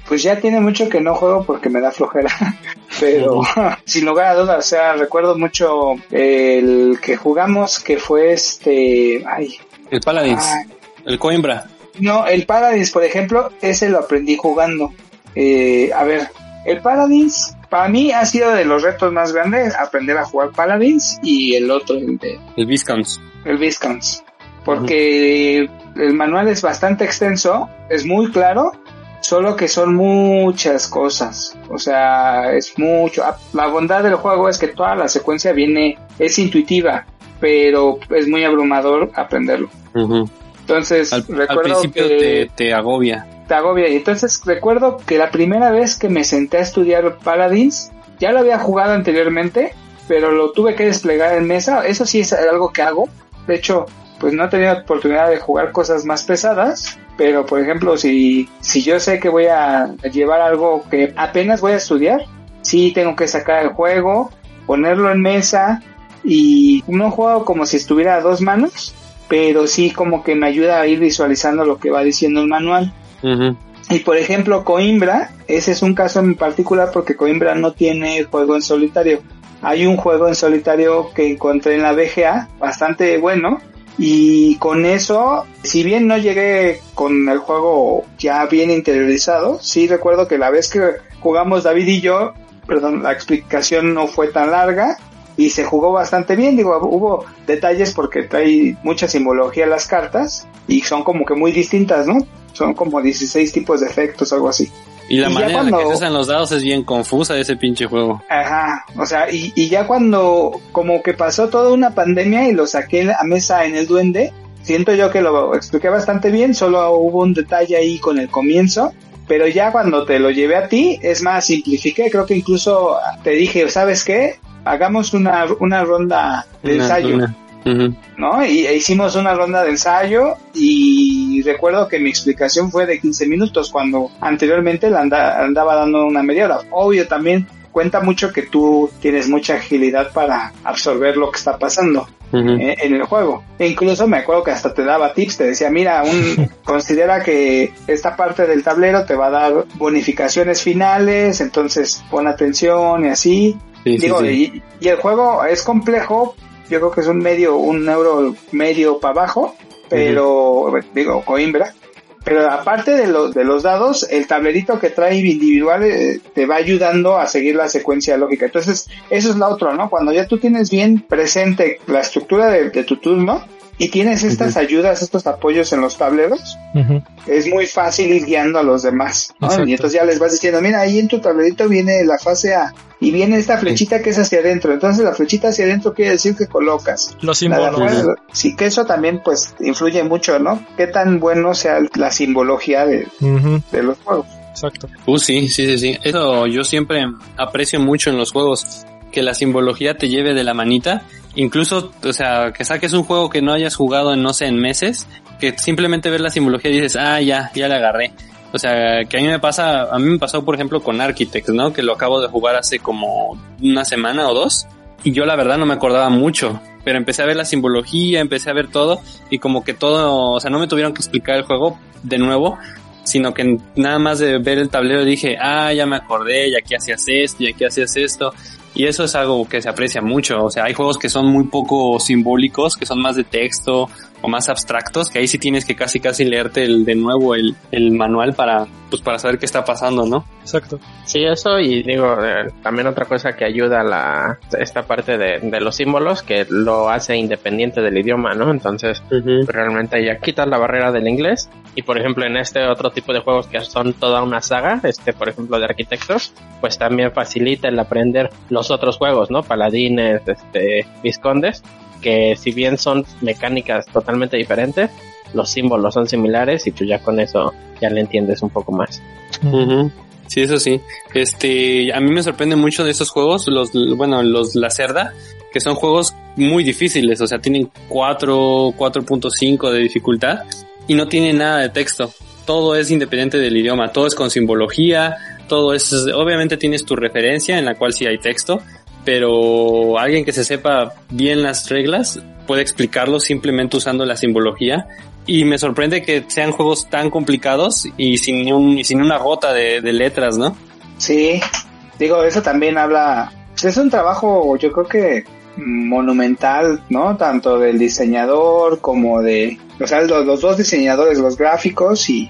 Pues ya tiene mucho que no juego porque me da flojera. Pero sin lugar a dudas, o sea, recuerdo mucho el que jugamos que fue este... Ay, El Paladins, ah, el Coimbra. no, el Paladins, por ejemplo, ese lo aprendí jugando. Eh, a ver, el Paladins, para mí ha sido de los retos más grandes aprender a jugar Paladins y el otro, el de El Viscounts. el Viscounts. Porque el manual es bastante extenso, es muy claro, solo que son muchas cosas. O sea, es mucho. Ah, La bondad del juego es que toda la secuencia viene, es intuitiva, pero es muy abrumador aprenderlo. Entonces, al, al recuerdo principio que te, te agobia. te agobia. Y entonces recuerdo que la primera vez que me senté a estudiar Paladins, ya lo había jugado anteriormente, pero lo tuve que desplegar en mesa. Eso sí es algo que hago. De hecho, pues no he tenido oportunidad de jugar cosas más pesadas. Pero por ejemplo, si, si yo sé que voy a llevar algo que apenas voy a estudiar, sí tengo que sacar el juego, ponerlo en mesa y no juego como si estuviera a dos manos, pero sí como que me ayuda a ir visualizando lo que va diciendo el manual. Y por ejemplo, Coimbra, ese es un caso en particular porque Coimbra no tiene juego en solitario. Hay un juego en solitario que encontré en la BGA, bastante bueno. Y con eso, si bien no llegué con el juego ya bien interiorizado, sí recuerdo que la vez que jugamos David y yo, perdón, la explicación no fue tan larga y se jugó bastante bien. Digo, hubo detalles porque trae mucha simbología las cartas y son como que muy distintas, ¿no? Son como 16 tipos de efectos, algo así. Y la Y manera en la que se usan los dados es bien confusa de ese pinche juego. Ajá, o sea, y, y ya cuando como que pasó toda una pandemia y lo saqué a mesa en el duende, siento yo que lo expliqué bastante bien, solo hubo un detalle ahí con el comienzo, pero ya cuando te lo llevé a ti, es más, simplifiqué, creo que incluso te dije, ¿sabes qué? Hagamos una, una ronda de Una- ensayo. una- ¿no? Y e hicimos una ronda de ensayo y recuerdo que mi explicación fue de 15 minutos cuando anteriormente la anda- andaba dando una media hora. Obvio también cuenta mucho que tú tienes mucha agilidad para absorber lo que está pasando en, en el juego. E incluso me acuerdo que hasta te daba tips, te decía, mira, un, considera que esta parte del tablero te va a dar bonificaciones finales, entonces pon atención y así. Sí, sí, Digo, sí. Y, y el juego es complejo, yo creo que es un medio, un euro medio para abajo, pero, digo, Coimbra. Pero aparte de, los de los dados, el tablerito que trae individual eh, te va ayudando a seguir la secuencia lógica. Entonces, eso es la otra, ¿no? Cuando ya tú tienes bien presente la estructura de, de tu turno y tienes estas ayudas, estos apoyos en los tableros, es muy fácil ir guiando a los demás. Y entonces ya les vas diciendo, mira, ahí en tu tablerito viene la fase A y viene esta flechita que es hacia adentro. Entonces la flechita hacia adentro quiere decir que colocas. Los símbolos. sí, que eso también pues influye mucho, ¿no? Qué tan bueno sea la simbología de, de los juegos. Exacto. Uh, sí, sí, sí, sí. Eso yo siempre aprecio mucho en los juegos, que la simbología te lleve de la manita. Incluso, o sea, que saques un juego que no hayas jugado en, no sé, en meses, que simplemente ver la simbología y dices, ah, ya, ya la agarré. O sea, que a mí me pasa, a mí me pasó, por ejemplo, con Architects, ¿no? Que lo acabo de jugar hace como una semana o dos. Y yo la verdad no me acordaba mucho. Pero empecé a ver la simbología, empecé a ver todo. Y como que todo, o sea, no me tuvieron que explicar el juego de nuevo sino que nada más de ver el tablero dije, ah, ya me acordé, y aquí hacías esto, y aquí hacías esto. Y eso es algo que se aprecia mucho. O sea, hay juegos que son muy poco simbólicos, que son más de texto o más abstractos, que ahí sí tienes que casi casi leerte el, de nuevo el, el manual para, pues para saber qué está pasando, ¿no? Exacto. Sí, eso y digo, eh, también otra cosa que ayuda a la, esta parte de, de los símbolos que lo hace independiente del idioma, ¿no? Entonces, realmente ya quitas la barrera del inglés y por ejemplo en este otro tipo de juegos que son toda una saga, este por ejemplo de arquitectos, pues también facilita el aprender los otros juegos, ¿no? Paladines, este, viscondes, que si bien son mecánicas totalmente diferentes, los símbolos son similares y tú ya con eso ya le entiendes un poco más. Sí, eso sí. Este, a mí me sorprende mucho de esos juegos, los, bueno, los La Cerda, que son juegos muy difíciles, o sea, tienen 4, 4.5 de dificultad y no tienen nada de texto. Todo es independiente del idioma, todo es con simbología, todo es, obviamente tienes tu referencia en la cual sí hay texto, pero alguien que se sepa bien las reglas puede explicarlo simplemente usando la simbología y me sorprende que sean juegos tan complicados y sin un, y sin una gota de, de letras, ¿no? Sí, digo, eso también habla, es un trabajo yo creo que monumental, ¿no? Tanto del diseñador como de, o sea, los, los dos diseñadores, los gráficos y,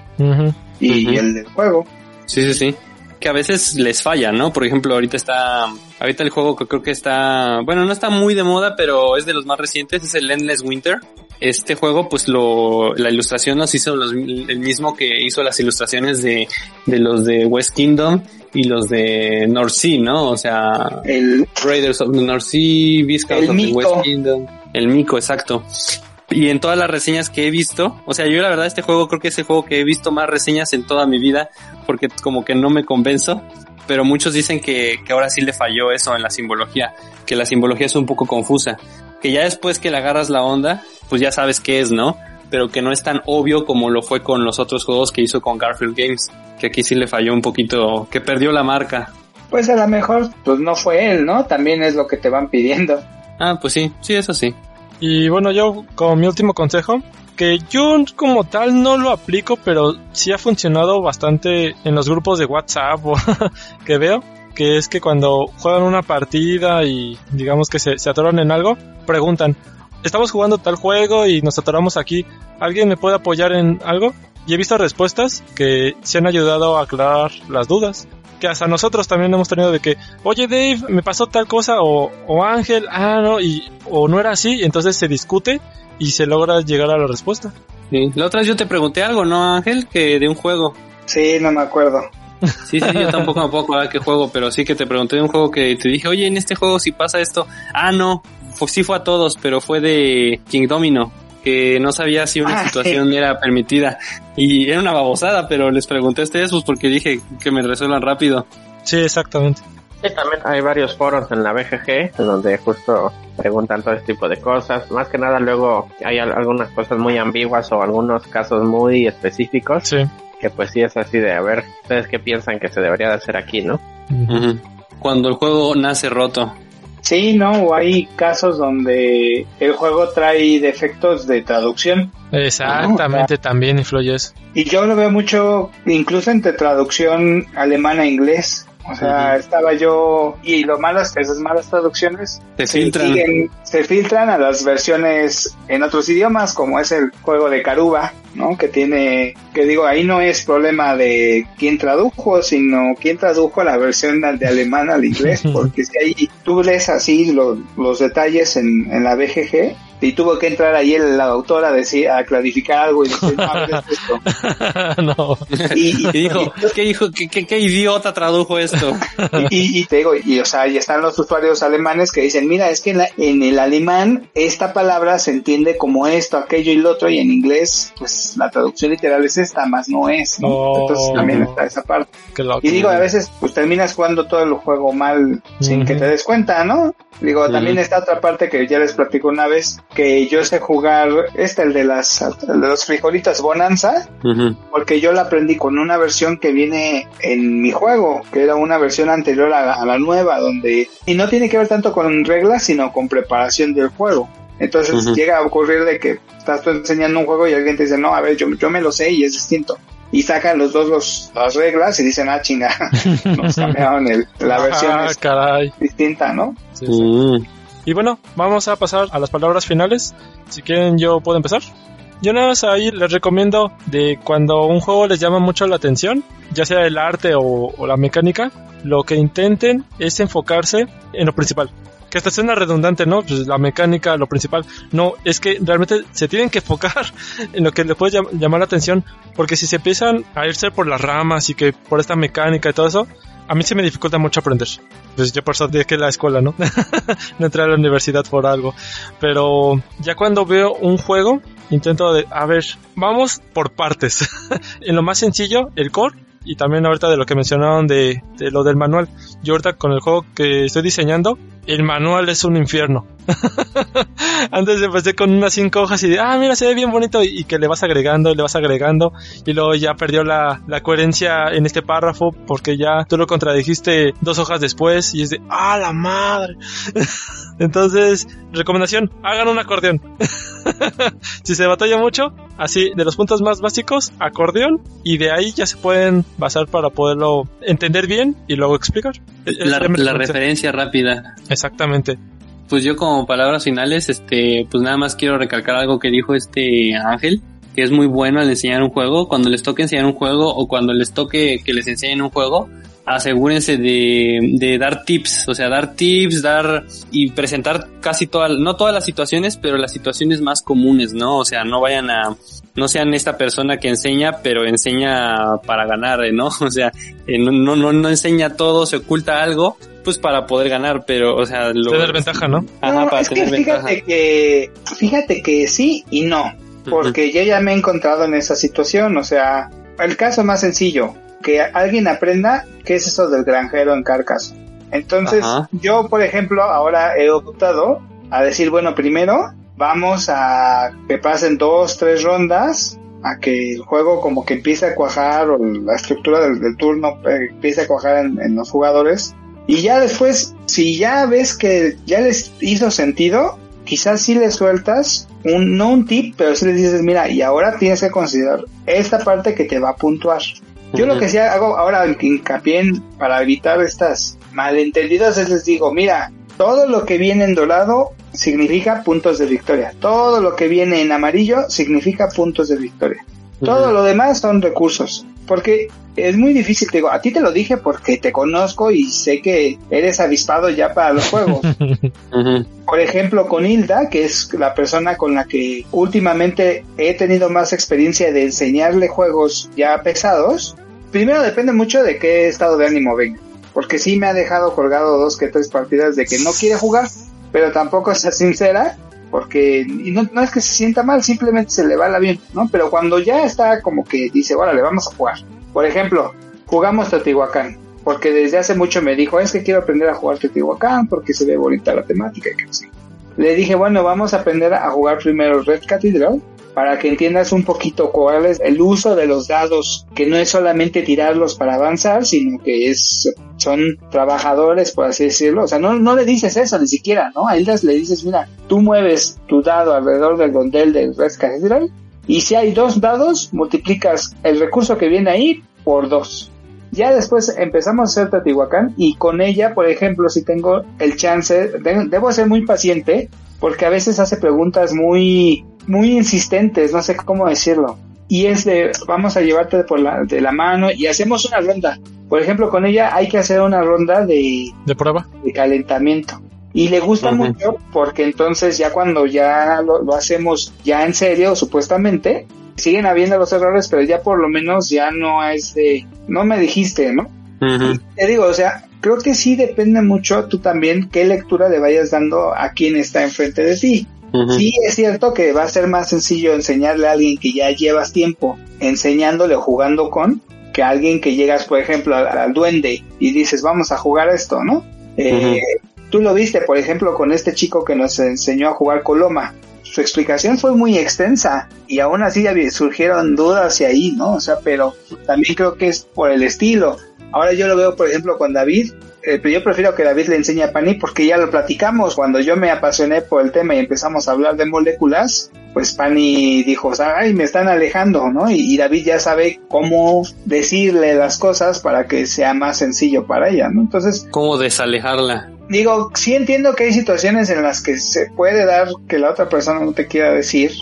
el del juego. Sí, sí, sí. Que a veces les falla, ¿no? Por ejemplo, ahorita está, ahorita el juego que creo que está, bueno, no está muy de moda, pero es de los más recientes, es el Endless Winter. Este juego, pues lo, la ilustración nos hizo los- el mismo que hizo las ilustraciones de, de los de West Kingdom y los de North Sea, ¿no? O sea, El, Raiders of the North Sea, Viscounts El of the. West Kingdom. El Mico, exacto. Y en todas las reseñas que he visto, o sea, yo la verdad este juego creo que es el juego que he visto más reseñas en toda mi vida, porque como que no me convenzo, pero muchos dicen que, que ahora sí le falló eso en la simbología, que la simbología es un poco confusa, que ya después que le agarras la onda, pues ya sabes qué es, ¿no? Pero que no es tan obvio como lo fue con los otros juegos que hizo con Garfield Games, que aquí sí le falló un poquito, que perdió la marca. pues a lo mejor, pues no fue él, ¿no? También es lo que te van pidiendo. Ah, pues sí, sí, eso sí. Y bueno, yo como mi último consejo, que yo como tal no lo aplico, pero sí ha funcionado bastante en los grupos de WhatsApp que veo, que es que cuando juegan una partida y digamos que se, se atoran en algo, preguntan, estamos jugando tal juego y nos atoramos aquí, ¿alguien me puede apoyar en algo? Y he visto respuestas que se han ayudado a aclarar las dudas. Que hasta nosotros también hemos tenido de que, oye Dave, me pasó tal cosa, o, o Ángel, ah, no, y, o no era así, y entonces se discute y se logra llegar a la respuesta. Sí. La otra vez yo te pregunté algo, ¿no, Ángel? Que de un juego. Sí, no me acuerdo. Sí, sí, yo tampoco me puedo acordar qué juego, pero sí que te pregunté de un juego que te dije, oye, en este juego si pasa esto. Ah, no, pues sí fue a todos, pero fue de King Domino, que no sabía si una Ah, situación era permitida. Y era una babosada, pero les pregunté a ustedes pues porque dije que me resuelvan rápido. Sí, exactamente. Sí, también hay varios foros en la BGG en donde justo preguntan todo este tipo de cosas. Más que nada luego hay al- algunas cosas muy ambiguas o algunos casos muy específicos Sí. que pues sí es así de a ver, ustedes qué piensan que se debería de hacer aquí, ¿no? Cuando el juego nace roto. Sí, no, o hay casos donde el juego trae defectos de traducción. Exactamente, también influye eso. Y yo lo veo mucho, incluso entre traducción alemana a inglés. O sea, estaba yo y lo malo es que esas malas traducciones Se filtran. siguen- se filtran a las versiones en otros idiomas, como es el juego de Caruba, ¿no? Que tiene, que digo, ahí no es problema de quién tradujo, sino quién tradujo la versión de alemán al inglés, porque si ahí tú lees así lo- los detalles en, en la BGG y tuvo que entrar ahí el, la autora a decir, a clarificar algo y decir, no, a ver, es esto. no. Y, ¿Qué dijo? ¿Qué, dijo? ¿Qué, qué, qué idiota tradujo esto? y, y te digo, y o sea, y están los usuarios alemanes que dicen, mira, es que en, la- en el alemán esta palabra se entiende como esto, aquello y lo otro, y en inglés, pues la traducción literal es esta, más no es, ¿no? Oh. Entonces también está esa parte. Y digo, a veces, pues terminas jugando todo el juego mal sin que te des cuenta, ¿no? Digo, también está otra parte que ya les platico una vez, que yo sé jugar, este, el de las, el de los frijolitas Bonanza, porque yo la aprendí con una versión que viene en mi juego, que era una versión anterior a la, a la nueva, donde y no tiene que ver tanto con reglas, sino con preparación del juego. Entonces llega a ocurrir de que estás tú enseñando un juego y alguien te dice, no, a ver, yo, yo me lo sé y es distinto. Y sacan los dos los, las reglas y dicen, ah, chinga, nos cambiaron el, la versión Ah, es caray. distinta, ¿no? Sí, sí. Mm. Y bueno, vamos a pasar a las palabras finales. Si quieren, yo puedo empezar. Yo nada más ahí les recomiendo de cuando un juego les llama mucho la atención, ya sea el arte o, o la mecánica, lo que intenten es enfocarse en lo principal. Que hasta suena redundante, ¿no? Pues la mecánica, lo principal. No, es que realmente se tienen que enfocar en lo que les puede llam- llamar la atención, porque si se empiezan a irse por las ramas y que por esta mecánica y todo eso, a mí se me dificulta mucho aprender. Pues yo por eso dejé la escuela, ¿no? no entré a la universidad por algo. Pero ya cuando veo un juego, intento de, a ver, vamos por partes. en lo más sencillo, el core. Y también ahorita de lo que mencionaron de, de lo del manual. Yo ahorita con el juego que estoy diseñando, el manual es un infierno. Antes empecé con unas cinco hojas y de, ah, mira, se ve bien bonito y, y que le vas agregando y le vas agregando y luego ya perdió la, la coherencia en este párrafo porque ya tú lo contradijiste dos hojas después y es de, ah, la madre. Entonces, recomendación, hagan un acordeón. si se batalla mucho, así, de los puntos más básicos, acordeón y de ahí ya se pueden basar para poderlo entender bien y luego explicar. La, referencia rápida. Exactamente. Pues yo como palabras finales, este, pues nada más quiero recalcar algo que dijo este Ángel, que es muy bueno al enseñar un juego. Cuando les toque enseñar un juego o cuando les toque que les enseñen un juego, asegúrense de, de dar tips, o sea, dar tips, dar y presentar casi todas, no todas las situaciones, pero las situaciones más comunes, ¿no? O sea, no vayan a, no sean esta persona que enseña, pero enseña para ganar. ¿no? O sea, eh, no, no, no, no enseña todo, se oculta algo, pues para poder ganar, pero, o sea, lo, Tener ventaja, ¿no? Ajá, No, para es que tener ventaja. fíjate que, fíjate que sí y no, porque yo ya me he encontrado en esa situación, o sea, el caso más sencillo, que alguien aprenda qué es eso del granjero en Carcaso. Entonces, Ajá. yo, por ejemplo, ahora he optado a decir, bueno, primero vamos a que pasen dos, tres rondas, a que el juego como que empiece a cuajar o la estructura del, del turno eh, empiece a cuajar en, en los jugadores. Y ya después, si ya ves que ya les hizo sentido, quizás sí le sueltas un, no un tip, pero sí les dices, mira, y ahora tienes que considerar esta parte que te va a puntuar. Yo lo que sí hago ahora hincapié en- para evitar estas malentendidos es les digo, mira, todo lo que viene en dorado significa puntos de victoria. Todo lo que viene en amarillo significa puntos de victoria. Todo lo demás son recursos. Porque es muy difícil, te digo, a ti te lo dije porque te conozco y sé que eres avispado ya para los juegos. Por ejemplo, con Hilda, que es la persona con la que últimamente he tenido más experiencia de enseñarle juegos ya pesados, primero depende mucho de qué estado de ánimo venga. Porque sí me ha dejado colgado dos que tres partidas de que no quiere jugar, pero tampoco es sincera, porque y no, no es que se sienta mal, simplemente se le va la bien, ¿no? Pero cuando ya está como que dice, órale, vamos a jugar. Por ejemplo, jugamos Teotihuacán, porque desde hace mucho me dijo, es que quiero aprender a jugar Teotihuacán porque se ve bonita la temática y que no sé. Le dije, bueno, vamos a aprender a jugar primero Red Cathedral para que entiendas un poquito cuál es el uso de los dados, que no es solamente tirarlos para avanzar, sino que es son trabajadores, por así decirlo. O sea, no, no le dices eso ni siquiera, ¿no? A Hildas le dices, mira, tú mueves tu dado alrededor del gondel del Red y si hay dos dados, multiplicas el recurso que viene ahí por dos. Ya después empezamos a hacer Tatihuacán y con ella, por ejemplo, si tengo el chance, debo ser muy paciente porque a veces hace preguntas muy, muy insistentes, no sé cómo decirlo. Y es de, vamos a llevarte por la, de la mano y hacemos una ronda. Por ejemplo, con ella hay que hacer una ronda de, de prueba, de calentamiento. Y le gusta mucho porque entonces ya cuando ya lo, lo, hacemos ya en serio, supuestamente, siguen habiendo los errores, pero ya por lo menos ya no es de, no me dijiste, ¿no? Te digo, o sea, creo que sí depende mucho tú también qué lectura le vayas dando a quien está enfrente de ti. Sí, es cierto que va a ser más sencillo enseñarle a alguien que ya llevas tiempo enseñándole o jugando con que a alguien que llegas, por ejemplo, al, al duende y dices, vamos a jugar esto, ¿no? Eh, tú lo viste, por ejemplo, con este chico que nos enseñó a jugar Coloma. Su explicación fue muy extensa y aún así surgieron dudas y ahí, ¿no? O sea, pero también creo que es por el estilo. Ahora yo lo veo, por ejemplo, con David, eh, pero yo prefiero que David le enseñe a Pani porque ya lo platicamos. Cuando yo me apasioné por el tema y empezamos a hablar de moléculas, pues Pani dijo, ay, me están alejando, ¿no? Y, y, David ya sabe cómo decirle las cosas para que sea más sencillo para ella, ¿no? Entonces... ¿Cómo desalejarla? Digo, sí entiendo que hay situaciones en las que se puede dar que la otra persona no te quiera decir.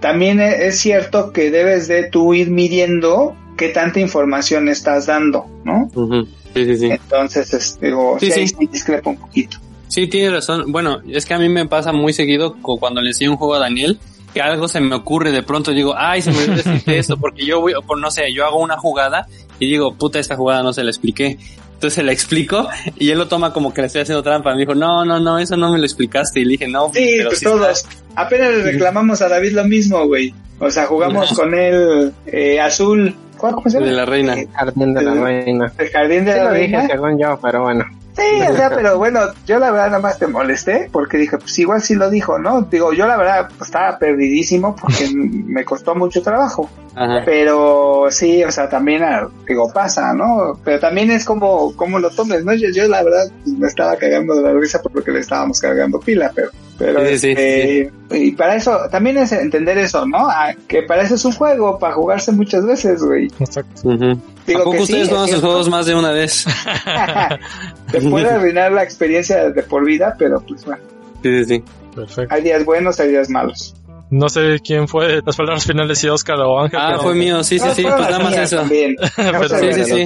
También es cierto que debes de tú ir midiendo qué tanta información estás dando, ¿no? Uh -huh. Sí, sí, sí. Entonces, es, digo, sí, sí, sí. discrepo un poquito. Sí, tiene razón. Bueno, es que a mí me pasa muy seguido cuando le enseño un juego a Daniel, que algo se me ocurre, de pronto digo, ay, se me olvidó decirte eso, porque yo voy, por no sé, yo hago una jugada y digo, puta, esta jugada no se la expliqué. Entonces se la explico y él lo toma como que le estoy haciendo trampa. Me dijo, no, no, no, eso no me lo explicaste. Y le dije, no, sí, pero pues sí todos. está. Apenas le reclamamos a David lo mismo, güey. O sea, jugamos con él eh, azul. ¿Cuál cómo se llama? De la reina. Eh, Jardín de la Reina. El jardín de Sí la lo dije reina. según yo, pero bueno. Sí, o sea, pero bueno, yo la verdad nada más te molesté porque dije, pues igual sí lo dijo, ¿no? Digo, yo la verdad pues, estaba perdidísimo porque me costó mucho trabajo. Ajá. Pero sí, o sea, también, ah, digo, pasa, ¿no? Pero también es como, como lo tomes, ¿no? Yo, yo la verdad me estaba cagando de la risa porque le estábamos cargando pila, pero, pero, Sí, sí, este, y para eso, también es entender eso, ¿no? Ah, que para eso es un juego, para jugarse muchas veces, güey. Exacto. Ujú. Digo ¿A poco que sí, ustedes es juegan sus cierto. juegos más de una vez? Te puede arruinar la experiencia de por vida, pero pues bueno, Sí, sí, sí. Perfecto. hay días buenos, hay días malos. No sé quién fue las palabras finales, si Oscar o Ángel. Ah, pero- fue mío, sí, sí, No, sí, pues nada más eso. también. Pero Sí, sí, sí.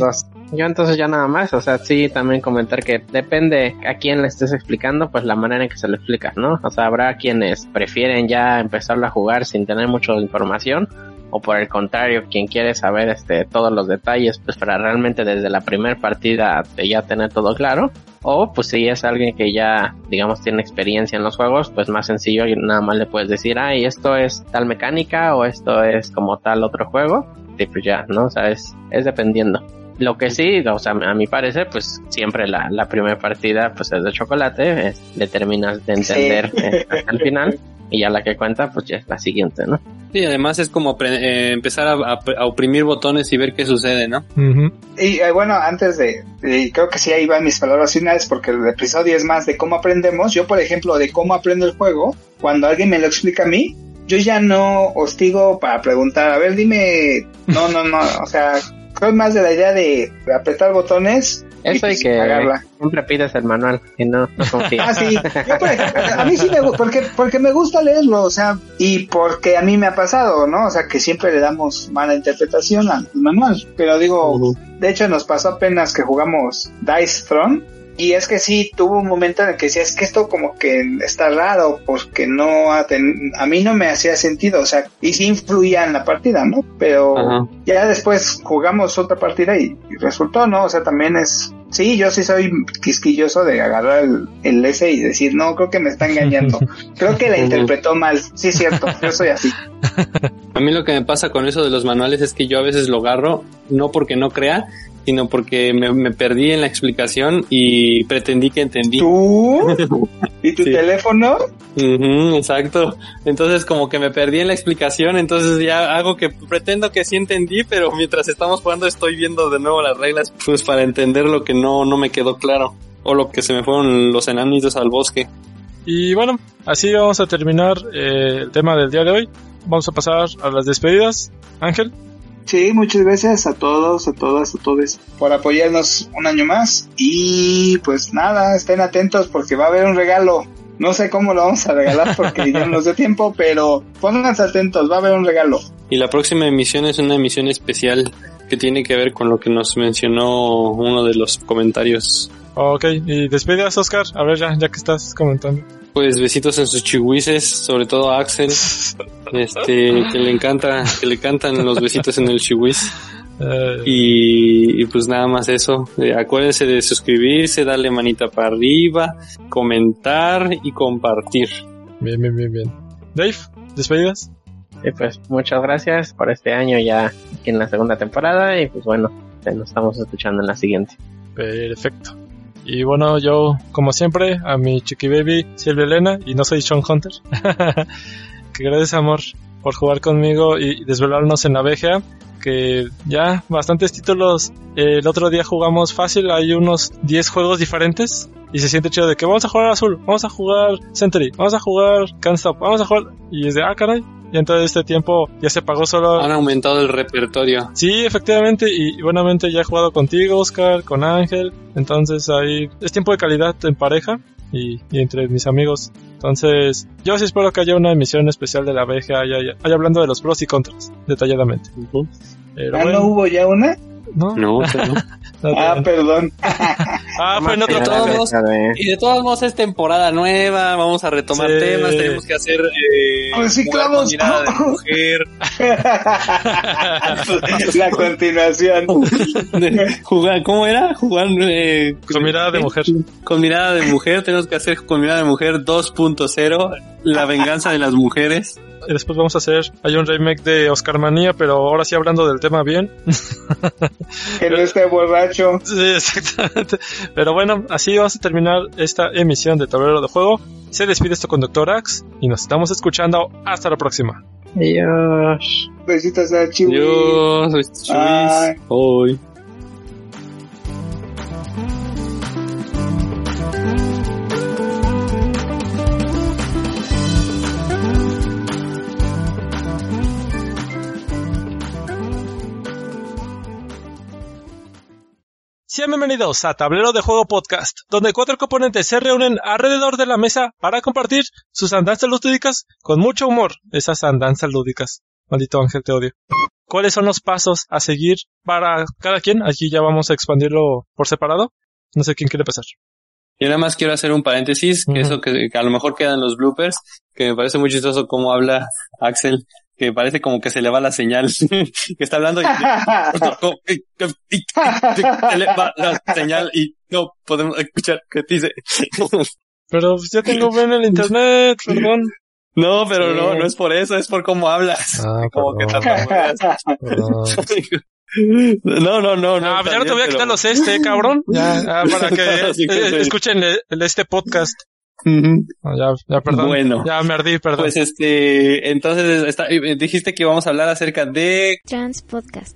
Yo entonces ya nada más, o sea, sí también comentar que depende a quién le estés explicando, pues la manera en que se lo explicas, ¿no? O sea, habrá quienes prefieren ya empezarlo a jugar sin tener mucha información, o por el contrario, quien quiere saber este todos los detalles, pues para realmente desde la primera partida ya tener todo claro. O pues si es alguien que ya, digamos, tiene experiencia en los juegos, pues más sencillo y nada más le puedes decir, ay, esto es tal mecánica o esto es como tal otro juego. Y pues ya, ¿no? O sea, es, es dependiendo. Lo que sí, o sea, a mi parecer, pues siempre la, la primera partida pues es de chocolate, es- le terminas de entender eh, hasta el final y ya la que cuenta pues ya es la siguiente, ¿no? Sí, además es como eh, empezar a, a- a oprimir botones y ver qué sucede, ¿no? Ujú. Y eh, bueno, antes de, de- creo que sí ahí van mis palabras finales porque el episodio es más de cómo aprendemos. Yo, por ejemplo, de cómo aprendo el juego, cuando alguien me lo explica a mí, yo ya no hostigo para preguntar, a ver, dime, no, no, no, o sea, soy más de la idea de apretar botones y Eso y pues, que cagarla. siempre pides el manual y no, no confías. Ah, sí. Yo, por ejemplo, a mí sí me gusta, porque, porque me gusta leerlo, o sea, y porque a mí me ha pasado, ¿no? O sea, que siempre le damos mala interpretación al manual. Pero digo, de hecho nos pasó apenas que jugamos Dice Throne. Y es que sí, tuvo un momento en el que decía, es que esto como que está raro, porque no, ha ten- a mí no me hacía sentido, o sea, y sí influía en la partida, ¿no? Pero Ajá. ya después jugamos otra partida y, y resultó, ¿no? O sea, también es, sí, yo sí soy quisquilloso de agarrar el, el S y decir, no, creo que me está engañando. creo que la interpretó mal, sí es cierto, yo soy así. A mí lo que me pasa con eso de los manuales es que yo a veces lo agarro, no porque no crea, sino porque me, me perdí en la explicación y pretendí que entendí. ¿Tú? ¿Y tu Sí. teléfono? Ujú, exacto. Entonces como que me perdí en la explicación, entonces ya hago que pretendo que sí entendí, pero mientras estamos jugando estoy viendo de nuevo las reglas, pues para entender lo que no, no me quedó claro. O lo que se me fueron los enanitos al bosque. Y bueno, así vamos a terminar eh, el tema del día de hoy. Vamos a pasar a las despedidas. Ángel, Sí, muchas gracias a todos, a todas, a todos por apoyarnos un año más. Y pues nada, estén atentos porque va a haber un regalo. No sé cómo lo vamos a regalar porque ya no nos dio tiempo, pero pónganse atentos, va a haber un regalo. Y la próxima emisión es una emisión especial que tiene que ver con lo que nos mencionó uno de los comentarios. ok, y despedidas, Oscar. A ver, ya, ya que estás comentando. Pues besitos en sus chihuises, sobre todo a Axel, este, que le encanta, que le encantan los besitos en el chihuis. Eh, Y, y pues nada más eso. Eh, acuérdense de suscribirse, darle manita para arriba, comentar y compartir. Bien, bien, bien, bien. Dave, despedidas. Y pues muchas gracias por este año ya en la segunda temporada y pues bueno, nos estamos escuchando en la siguiente. Perfecto. Y bueno, yo, como siempre, a mi chiqui baby Silvia Elena, y no soy Sean Hunter, que gracias amor por jugar conmigo y desvelarnos en la VGA, que ya bastantes títulos, el otro día jugamos fácil, hay unos 10 juegos diferentes, y se siente chido de que vamos a jugar azul, vamos a jugar Century, vamos a jugar Can't Stop, vamos a jugar, y es de, ah caray, y en todo este tiempo ya se pagó solo Han aumentado el repertorio. Sí, efectivamente, y buenamente ya he jugado contigo, Oscar, con Ángel, entonces ahí es tiempo de calidad en pareja y, y entre mis amigos. Entonces, yo sí espero que haya una emisión especial de la VGA, haya, haya- hablando de los pros y contras, detalladamente. Pero ¿Ah, bueno, no hubo ya una? ¿no? No, o sea, no. No, Ah, no. perdón. Ah, fue en otro todos Y de todos modos es temporada nueva, vamos a retomar Sí. temas, tenemos que hacer eh, Reciclamos. mirada de mujer, La continuación. jugar, ¿cómo era? Jugar eh, Con mirada de mujer. Con mirada de mujer, tenemos que hacer con mirada de mujer 2.0, la venganza de las mujeres. Y después vamos a hacer, hay un remake de Oscar Manía, pero ahora sí hablando del tema bien. Que no esté borracho. Sí, exactamente. Pero bueno, así vamos a terminar esta emisión de Tablero de Juego. Se despide este conductor Ax y nos estamos escuchando. Hasta la próxima. Adiós. Besitos a Chiwi. Yo soy Chuis. Ay. Hoy. Sean bienvenidos a Tablero de Juego Podcast, donde cuatro componentes se reúnen alrededor de la mesa para compartir sus andanzas lúdicas con mucho humor. Esas andanzas lúdicas. Maldito ángel, te odio. ¿Cuáles son los pasos a seguir para cada quien? Aquí ya vamos a expandirlo por separado. No sé quién quiere empezar. Yo nada más quiero hacer un paréntesis, que eso que, que a lo mejor quedan los bloopers, que me parece muy chistoso cómo habla Axel, que parece como que se le va la señal, que está hablando y, se le va la señal y no podemos escuchar qué dice. Pero pues, ya tengo bien el internet, perdón. No, pero Sí. no, no es por eso, es por cómo hablas. Ah, como que. No, no, no, no. Ah, ya no te voy a quitar pero- los este, cabrón. Ya, ah, para que Sí, que eh, escuchen el- el- este podcast. Ya, ya, perdón. Bueno. Ya me ardí, perdón. Pues este, entonces está- dijiste que íbamos a hablar acerca de Trans Podcast.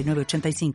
906985.